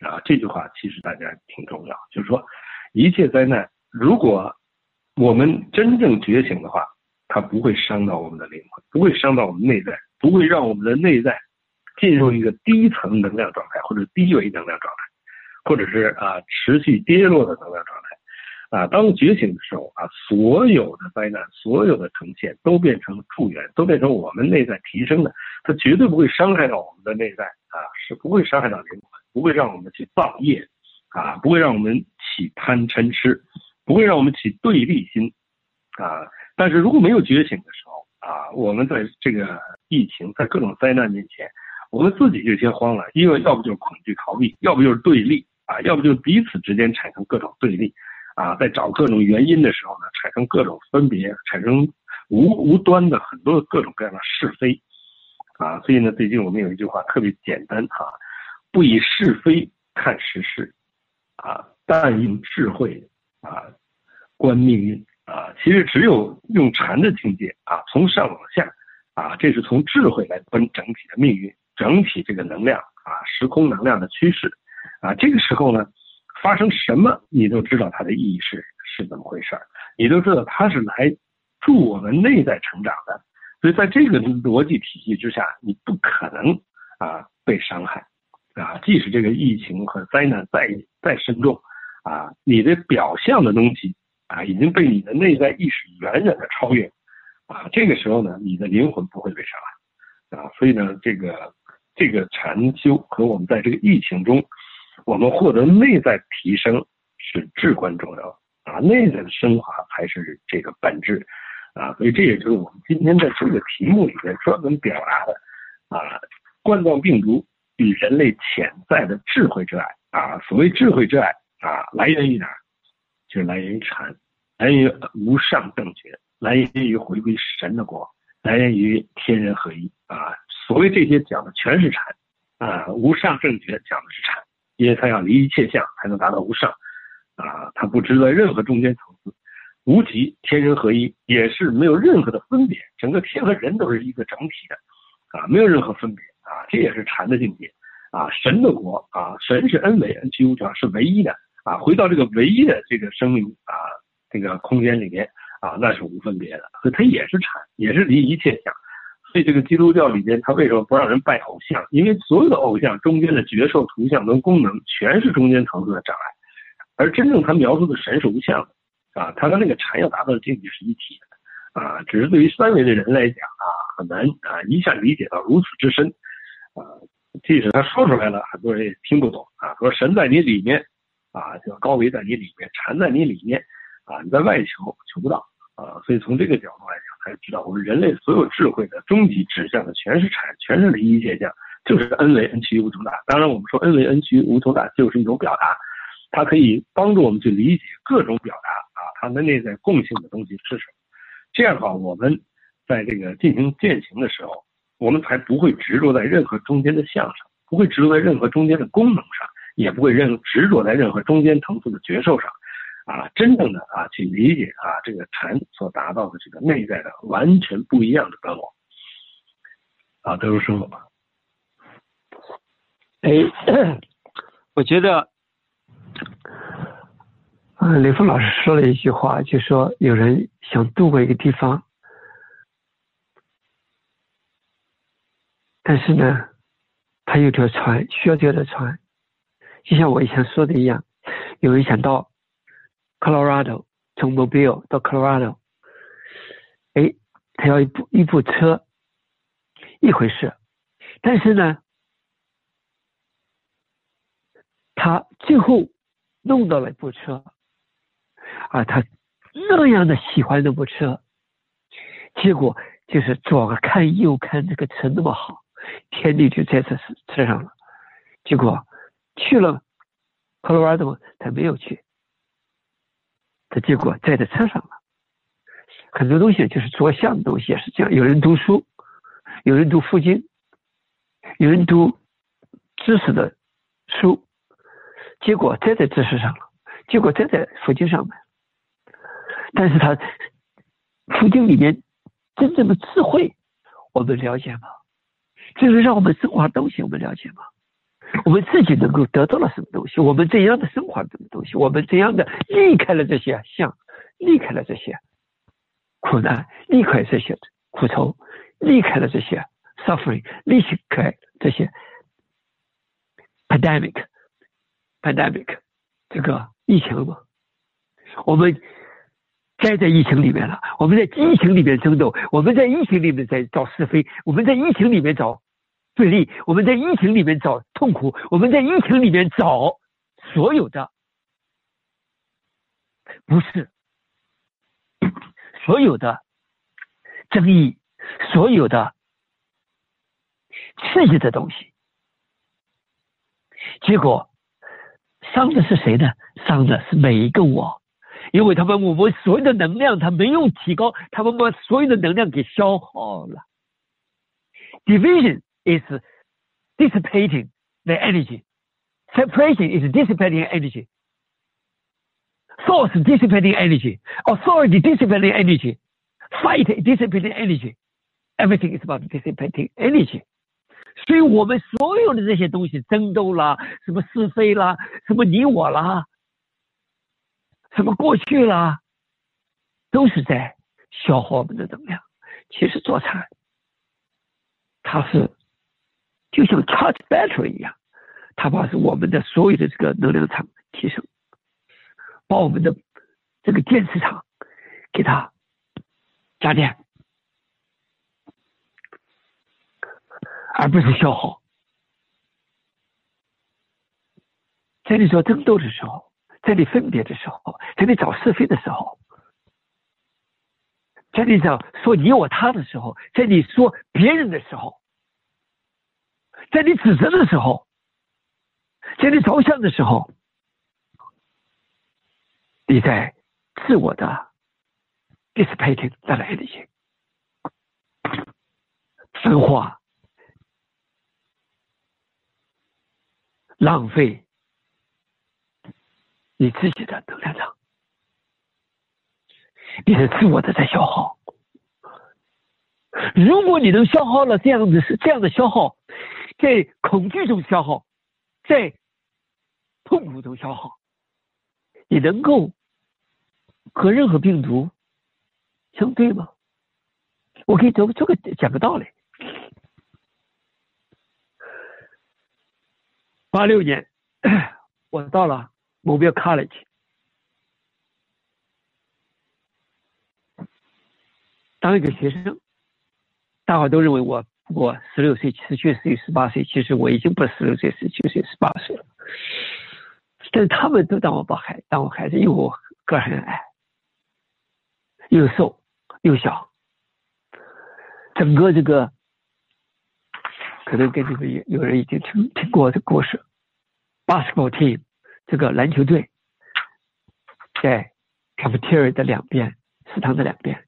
啊，这句话其实大家挺重要，就是说，一切灾难，如果我们真正觉醒的话，它不会伤到我们的灵魂，不会伤到我们内在，不会让我们的内在进入一个低层能量状态或者低维能量状态，或者是啊持续跌落的能量状态。啊，当觉醒的时候啊，所有的灾难，所有的呈现都变成助缘，都变成我们内在提升的，它绝对不会伤害到我们的内在啊，是不会伤害到灵魂。不会让我们去造业，啊，不会让我们起贪嗔痴，不会让我们起对立心，啊。但是如果没有觉醒的时候，啊，我们在这个疫情在各种灾难面前，我们自己就先慌了，因为要不就是恐惧逃避，要不就是对立，啊，要不就是彼此之间产生各种对立，啊，在找各种原因的时候呢，产生各种分别，产生无无端的很多各种各样的是非，啊。所以呢，最近我们有一句话特别简单哈。不以是非看时事，啊，但用智慧啊观命运啊。其实只有用禅的境界啊，从上往下啊，这是从智慧来观整体的命运，整体这个能量啊，时空能量的趋势啊。这个时候呢，发生什么你都知道它的意义是是怎么回事儿，你都知道它是来助我们内在成长的。所以在这个逻辑体系之下，你不可能啊被伤害。啊，即使这个疫情和灾难再再深重，啊，你的表象的东西啊，已经被你的内在意识远远的超越，啊，这个时候呢，你的灵魂不会被伤害，啊，所以呢，这个这个禅修和我们在这个疫情中，我们获得内在提升是至关重要，啊，内在的升华才是这个本质，啊，所以这也就是我们今天在这个题目里面专门表达的，啊，冠状病毒。与人类潜在的智慧之爱啊，所谓智慧之爱啊，来源于哪儿？就是来源于禅，来源于无上正觉，来源于回归神的国，来源于天人合一啊。所谓这些讲的全是禅啊，无上正觉讲的是禅，因为他要离一切相才能达到无上啊，他不知在任何中间层次，无极天人合一也是没有任何的分别，整个天和人都是一个整体的啊，没有任何分别。啊，这也是禅的境界，啊，神的国啊，神是恩为恩其无常，是唯一的啊，回到这个唯一的这个生命啊，这个空间里面啊，那是无分别的，所以它也是禅，也是离一切相。所以这个基督教里边，他为什么不让人拜偶像？因为所有的偶像中间的觉受图像跟功能，全是中间层次的障碍，而真正他描述的神是无相的，啊，他跟那个禅要达到的境界是一体的，啊，只是对于三维的人来讲啊，很难啊一下理解到如此之深。啊，即使他说出来了，很多人也听不懂啊。说神在你里面，啊，就高维在你里面，缠在你里面，啊，你在外求求不到啊。所以从这个角度来讲，才知道我们人类所有智慧的终极指向的全是禅，全是离一切相，就是恩为恩趋于无穷大。当然，我们说恩为恩趋于无穷大就是一种表达，它可以帮助我们去理解各种表达啊，它的内在共性的东西是什么。这样的话，我们在这个进行践行的时候。我们才不会执着在任何中间的相上，不会执着在任何中间的功能上，也不会任执着在任何中间层次的觉受上，啊，真正的啊去理解啊这个禅所达到的这个内在的完全不一样的本我，啊，德如师傅。哎，我觉得，嗯，雷峰老师说了一句话，就说有人想渡过一个地方，但是呢，他有条船需要这条船，就像我以前说的一样，有人想到 Colorado，从 Mobile 到 Colorado，哎，他要一部一部车，一回事，但是呢。他最后弄到了一部车，啊，他那样的喜欢那部车，结果就是左看右看，这个车那么好，天地就在这车上了。结果去了科罗拉多，他没有去，他结果在这车上了。很多东西就是着相的东西也是这样，有人读书，有人读佛经，有人读知识的书。结果栽在知识上了，结果栽在佛经上面。但是他佛经里面真正的智慧，我们了解吗？就是让我们生活东西，我们了解吗？我们自己能够得到了什么东西？我们怎样的生活什么东西？我们怎样的离开了这些相，离开了这些苦难，离开这些苦愁，离开了这些 suffering，离开这些 pandemic。pandemic，这个疫情嘛，我们栽在疫情里面了。我们在疫情里面争斗，我们在疫情里面在找是非，我们在疫情里面找对立，我们在疫情里面找痛苦，我们在疫情里面找所有的不是所有的争议，所有的刺激的东西，结果。伤的是谁呢？伤的是每一个我，因为他们我们所有的能量，他没有提高，他们把所有的能量给消耗了。Division is dissipating the energy. Separation is dissipating energy. Force dissipating energy. Authority dissipating energy. Fight dissipating energy. Everything is about dissipating energy. 所以我们所有的这些东西，争斗啦，什么是非啦，什么你我啦，什么过去啦，都是在消耗我们的能量。其实做禅，它是 就像 charge battery 一样，它把我们的所有的这个能量场提升，把我们的这个电磁场给它加电。而不是消耗。在你做争斗的时候，在你分别的时候，在你找是非的时候，在你找说你我他的时候，在你说别人的时候，在你指责的时候，在你着相的时候，你在自我的 dissipating 带来的些分化。浪费你自己的能量场，你是自我的在消耗。如果你能消耗了这样子这样的消耗，在恐惧中消耗，在痛苦中消耗，你能够和任何病毒相对吗？我可以做这个讲个道理。八六年，我到了 Mobile College，当一个学生，大伙都认为我不过十六岁、十七岁、十八岁，其实我已经不是十六岁、十七岁、十八岁了。但是他们都当我宝孩，当我孩子，因为我个儿很矮，又瘦又小，整个这个。可能跟你们有有人已经听听过这故事，basketball team 这个篮球队在 cafeteria 的两边，食堂的两边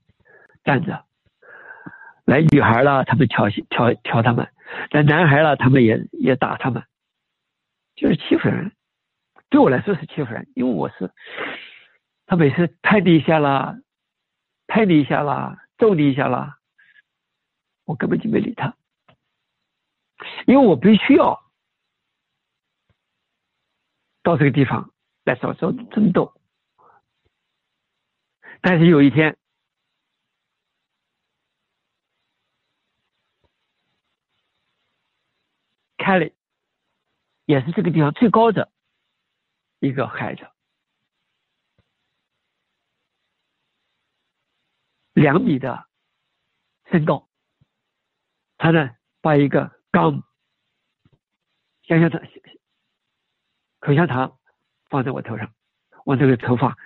站着，来女孩了，他们挑衅挑挑他们；来男孩了，他们也也打他们，就是欺负人。对我来说是欺负人，因为我是他每次拍你一下啦，拍你一下啦，揍你一下啦，我根本就没理他。因为我必须要到这个地方来遭受争斗。但是有一天，凯利也是这个地方最高的一个孩子，两米的身高，他呢把一个钢香香糖口香糖放在我头上，我这个头发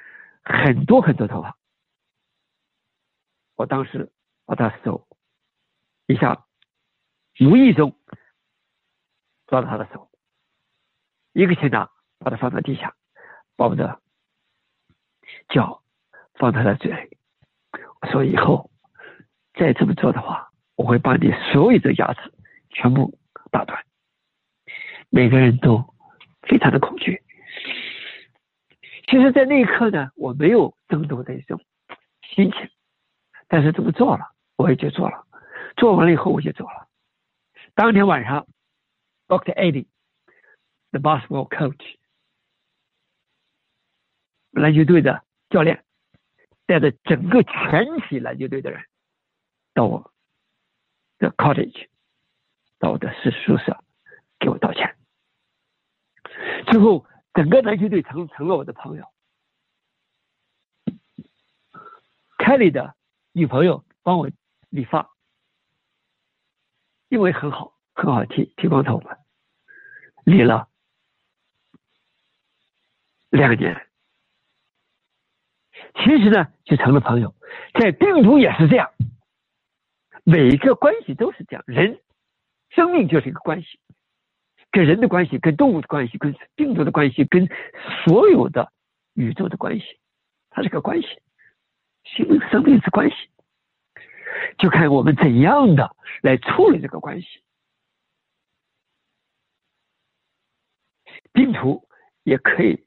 很多很多头发。我当时把他手一下无意中抓着他的手，一个拳打把他放到地下，把我的脚放在他嘴里。我说以后再这么做的话，我会把你所有的牙齿全部打断。每个人都非常的恐惧。其实，在那一刻呢，我没有争夺的一种心情。但是这么做了，我也就做了。做完了以后，我就走了。当天晚上，Doctor Eddie，the basketball coach，篮球队的教练，带着整个全体篮球队的人到我的 cottage，到我的宿宿舍，给我道歉。最后，整个篮球队成成了我的朋友。Kelly 的。女朋友帮我理发，因为很好，很好剃剃光头发，理了两年。其实呢，就成了朋友。在病毒也是这样，每一个关系都是这样。人生命就是一个关系，跟人的关系，跟动物的关系，跟病毒的关系，跟所有的宇宙的关系，它是个关系。生命生命是关系，就看我们怎样的来处理这个关系。病毒也可以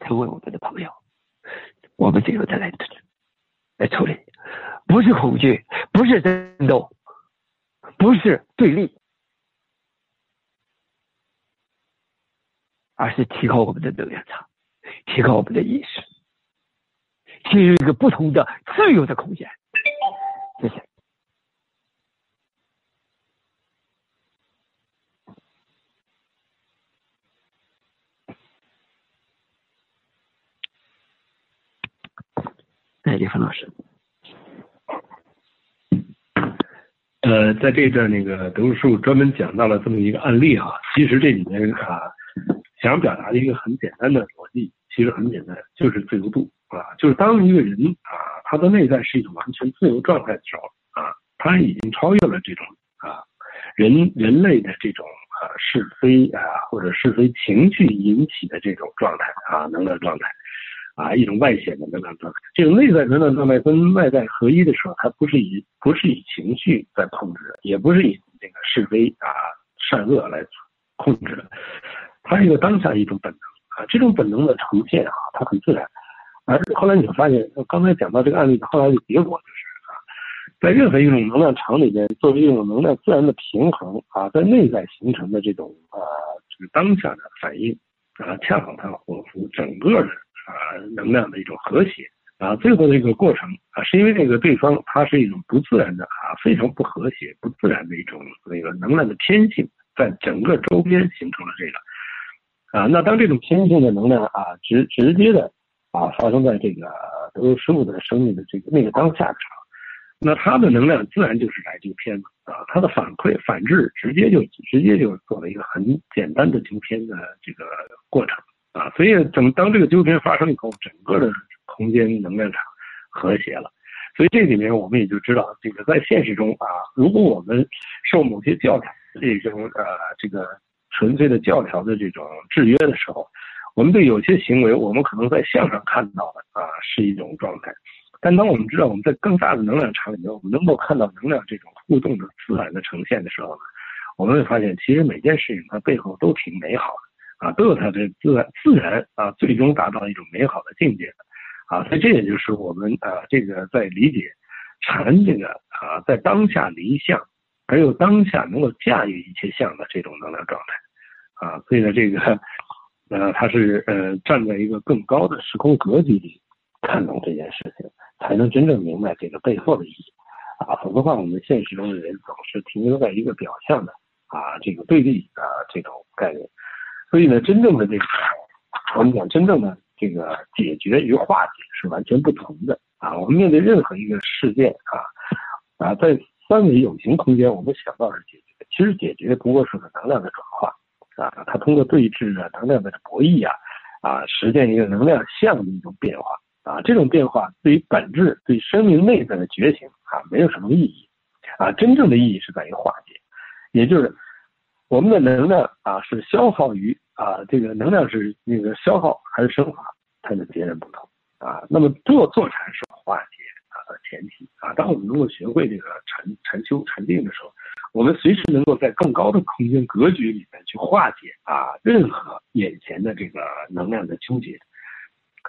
成为我们的朋友，我们最后再来来处理？不是恐惧，不是争斗，不是对立，而是提高我们的能量场，提高我们的意识。进入一个不同的自由的空间。谢谢。哎，李峰老师。呃，在这段那个德叔专门讲到了这么一个案例啊，其实这里面啊，想表达的一个很简单的逻辑，其实很简单，就是自由度。啊，就是当一个人啊，他的内在是一种完全自由状态的时候啊，他已经超越了这种啊人人类的这种啊是非啊或者是非情绪引起的这种状态啊能量状态啊一种外显的能量状态。这种内在能量状态跟外在合一的时候，它不是以不是以情绪在控制，也不是以这个是非啊善恶来控制的，它是一个当下一种本能啊，这种本能的呈现啊，它很自然。而后来你会发现，刚才讲到这个案例后来的结果就是啊，在任何一种能量场里面，作为一种能量自然的平衡啊，在内在形成的这种啊这个当下的反应啊，恰好它符合整个的啊能量的一种和谐。啊，最后的一个过程啊，是因为这个对方他是一种不自然的啊，非常不和谐、不自然的一种那个能量的天性，在整个周边形成了这个。啊，那当这种天性的能量啊直直接的。啊，发生在这个德州师傅的生命的这个那个当下的时候，那他的能量自然就是来这个片子啊，他的反馈反制直接就直接就做了一个很简单的纠偏的这个过程。啊，所以等当这个纠偏发生以后，整个的空间能量场和谐了，所以这里面我们也就知道，这个在现实中啊，如果我们受某些教条这种呃这个纯粹的教条的这种制约的时候。我们对有些行为，我们可能在相上看到的啊是一种状态，但当我们知道我们在更大的能量场里面，我们能够看到能量这种互动的自然的呈现的时候呢，我们会发现，其实每件事情它背后都挺美好的啊，都有它的自然自然啊，最终达到一种美好的境界的啊，所以这也就是我们啊这个在理解禅这个啊在当下离相还有当下能够驾驭一切相的这种能量状态啊。所以呢，这个呃，他是呃站在一个更高的时空格局里看懂这件事情，才能真正明白这个背后的意义啊。否则的话，我们现实中的人总是停留在一个表象的啊这个对立啊这种概念。所以呢，真正的这个我们讲真正的这个解决与化解是完全不同的啊。我们面对任何一个事件啊啊，在三维有形空间，我们想到是解决，其实解决不过是个能量的转化啊。它通过对峙啊、能量的博弈啊啊，实现一个能量相的一种变化啊。这种变化对于本质、对生命内在的觉醒啊，没有什么意义啊。真正的意义是在于化解，也就是我们的能量啊是消耗于。啊，这个能量是那个消耗还是升华，它的截然不同啊。那么做坐禅是化解啊的前提啊。当我们能够学会这个禅禅修禅定的时候，我们随时能够在更高的空间格局里面去化解啊任何眼前的这个能量的纠结。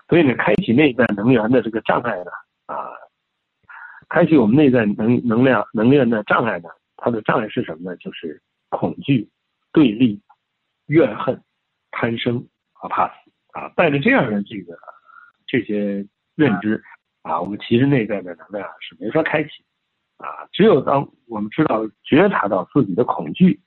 所以呢，开启内在能源的这个障碍呢啊，开启我们内在能能量能量的障碍呢，它的障碍是什么呢？就是恐惧、对立、怨恨。贪生啊，怕死啊，带着这样的这个这些认知啊，我们其实内在的能量是没法开启啊。只有当我们知道觉察到自己的恐惧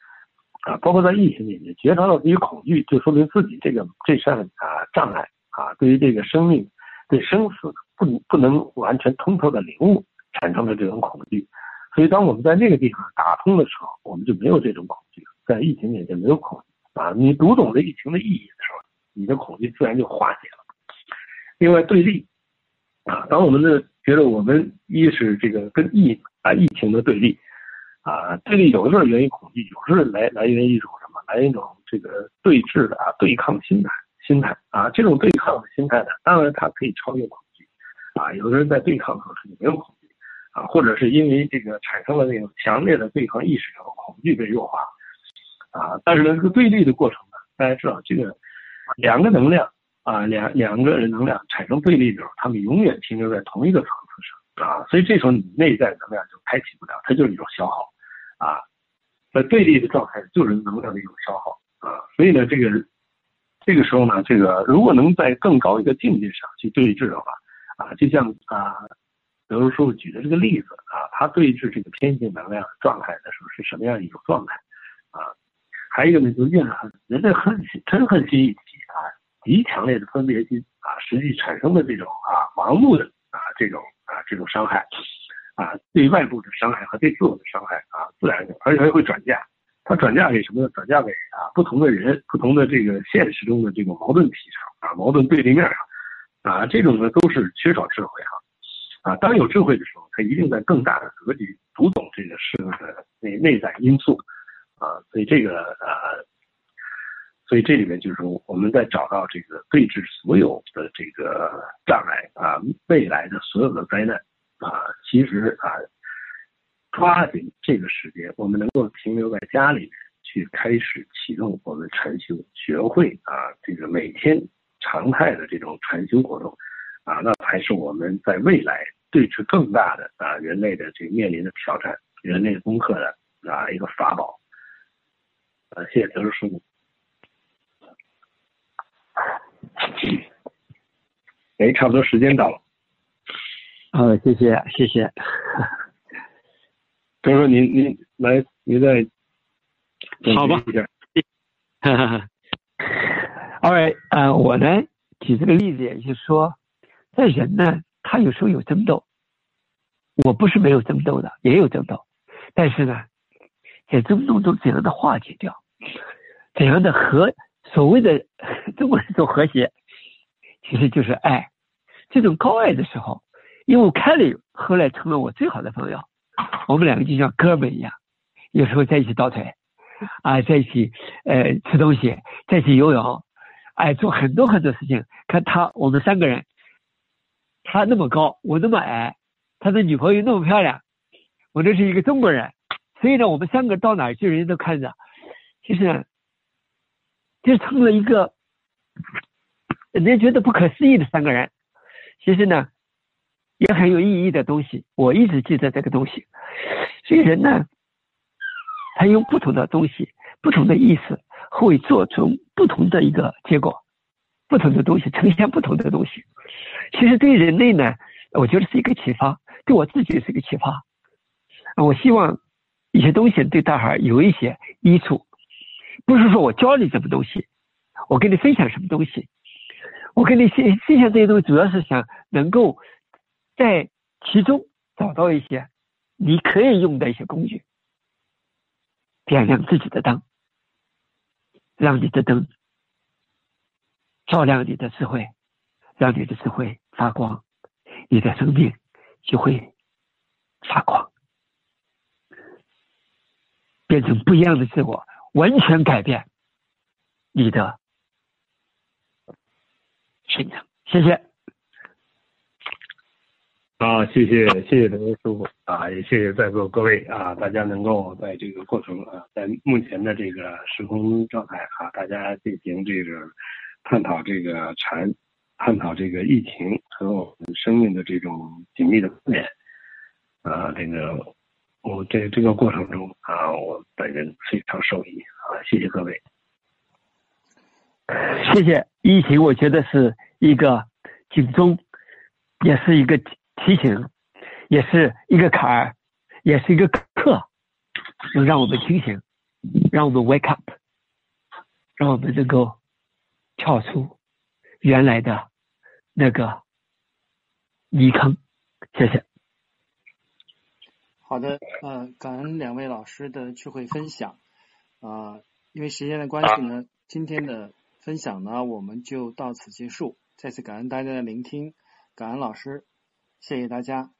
啊，包括在疫情里面觉察到自己恐惧，就说明自己这个这扇啊障碍啊，对于这个生命对生死不不能完全通透的领悟，产生了这种恐惧。所以当我们在那个地方打通的时候，我们就没有这种恐惧，在疫情面前没有恐惧。啊，你读懂了疫情的意义的时候，你的恐惧自然就化解了。另外，对立啊，当我们的觉得我们一是这个跟疫啊疫情的对立啊，对立有的时候源于恐惧，有时候来来源于一种什么？来一种这个对峙的啊对抗心态心态啊，这种对抗的心态呢，当然它可以超越恐惧啊。有的人在对抗的时候是没有恐惧啊，或者是因为这个产生了那种强烈的对抗意识，然后恐惧被弱化。啊，但是呢，这个对立的过程呢，大家知道，这个两个能量啊，两两个人能量产生对立的时候，他们永远停留在同一个层次上啊，所以这时候你内在能量就开启不了，它就是一种消耗啊，在对立的状态就是能量的一种消耗啊，所以呢，这个这个时候呢，这个如果能在更高一个境界上去对峙的话啊，就像啊，比如说举的这个例子啊，他对峙这个偏性能量状态的时候是什么样一种状态啊？还有一个呢，就是怨恨，人的恨心、嗔恨心一起啊，极强烈的分别心啊，实际产生的这种啊盲目的啊这种啊这种伤害啊，对外部的伤害和对自我的伤害啊，自然，而且还会转嫁，它转嫁给什么呢？转嫁给啊不同的人、不同的这个现实中的这种矛盾体上啊，矛盾对立面上啊，这种呢都是缺少智慧哈啊，啊当有智慧的时候，他一定在更大的格局读懂这个事物的内内在因素。啊，所以这个呃，所以这里面就是说，我们在找到这个对峙所有的这个障碍啊，未来的所有的灾难啊，其实啊，抓紧这个时间，我们能够停留在家里去开始启动我们禅修，学会啊这个每天常态的这种禅修活动啊，那才是我们在未来对峙更大的啊人类的这个面临的挑战、人类攻克的啊一个法宝。啊，谢谢德叔师傅。哎，差不多时间到了。好，谢谢，谢谢。德叔，您您来，您再好吧。哈哈哈。(laughs) 二位，呃，我呢举这个例子，也就是说，在人呢，他有时候有争斗，我不是没有争斗的，也有争斗，但是呢。在争斗中怎样的化解掉，怎样的和所谓的中国人说和谐，其实就是爱。这种高爱的时候，因为凯里后来成了我最好的朋友，我们两个就像哥们一样，有时候在一起倒腿，啊，在一起呃吃东西，在一起游泳，哎，做很多很多事情。看他，我们三个人，他那么高，我那么矮，他的女朋友那么漂亮，我这是一个中国人。所以呢，我们三个到哪去，人家都看着，其实，就成了一个人家觉得不可思议的三个人。其实呢，也很有意义的东西。我一直记得这个东西。所以人呢，他用不同的东西、不同的意思，会做出不同的一个结果，不同的东西呈现不同的东西。其实对人类呢，我觉得是一个启发，对我自己是一个启发。我希望一些东西对大孩有一些益处，不是说我教你什么东西，我跟你分享什么东西，我跟你分分享这些东西，主要是想能够在其中找到一些你可以用的一些工具，点亮自己的灯，让你的灯照亮你的智慧，让你的智慧发光，你的生命就会发光。变成不一样的自我，完全改变你的生长。谢谢。啊，谢谢谢谢刘师傅啊，也谢谢在座各位啊，大家能够在这个过程啊，在目前的这个时空状态啊，大家进行这个探讨这个禅，探讨这个疫情和我们生命的这种紧密的关联啊，这个。我在这个过程中啊，我本人非常受益啊，谢谢各位，谢谢。疫情我觉得是一个警钟，也是一个提醒，也是一个坎儿，也是一个课，能让我们清醒，让我们 wake up，让我们能够跳出原来的那个泥坑。谢谢。好的，呃，感恩两位老师的智慧分享，啊，因为时间的关系呢，今天的分享呢，我们就到此结束。再次感恩大家的聆听，感恩老师，谢谢大家。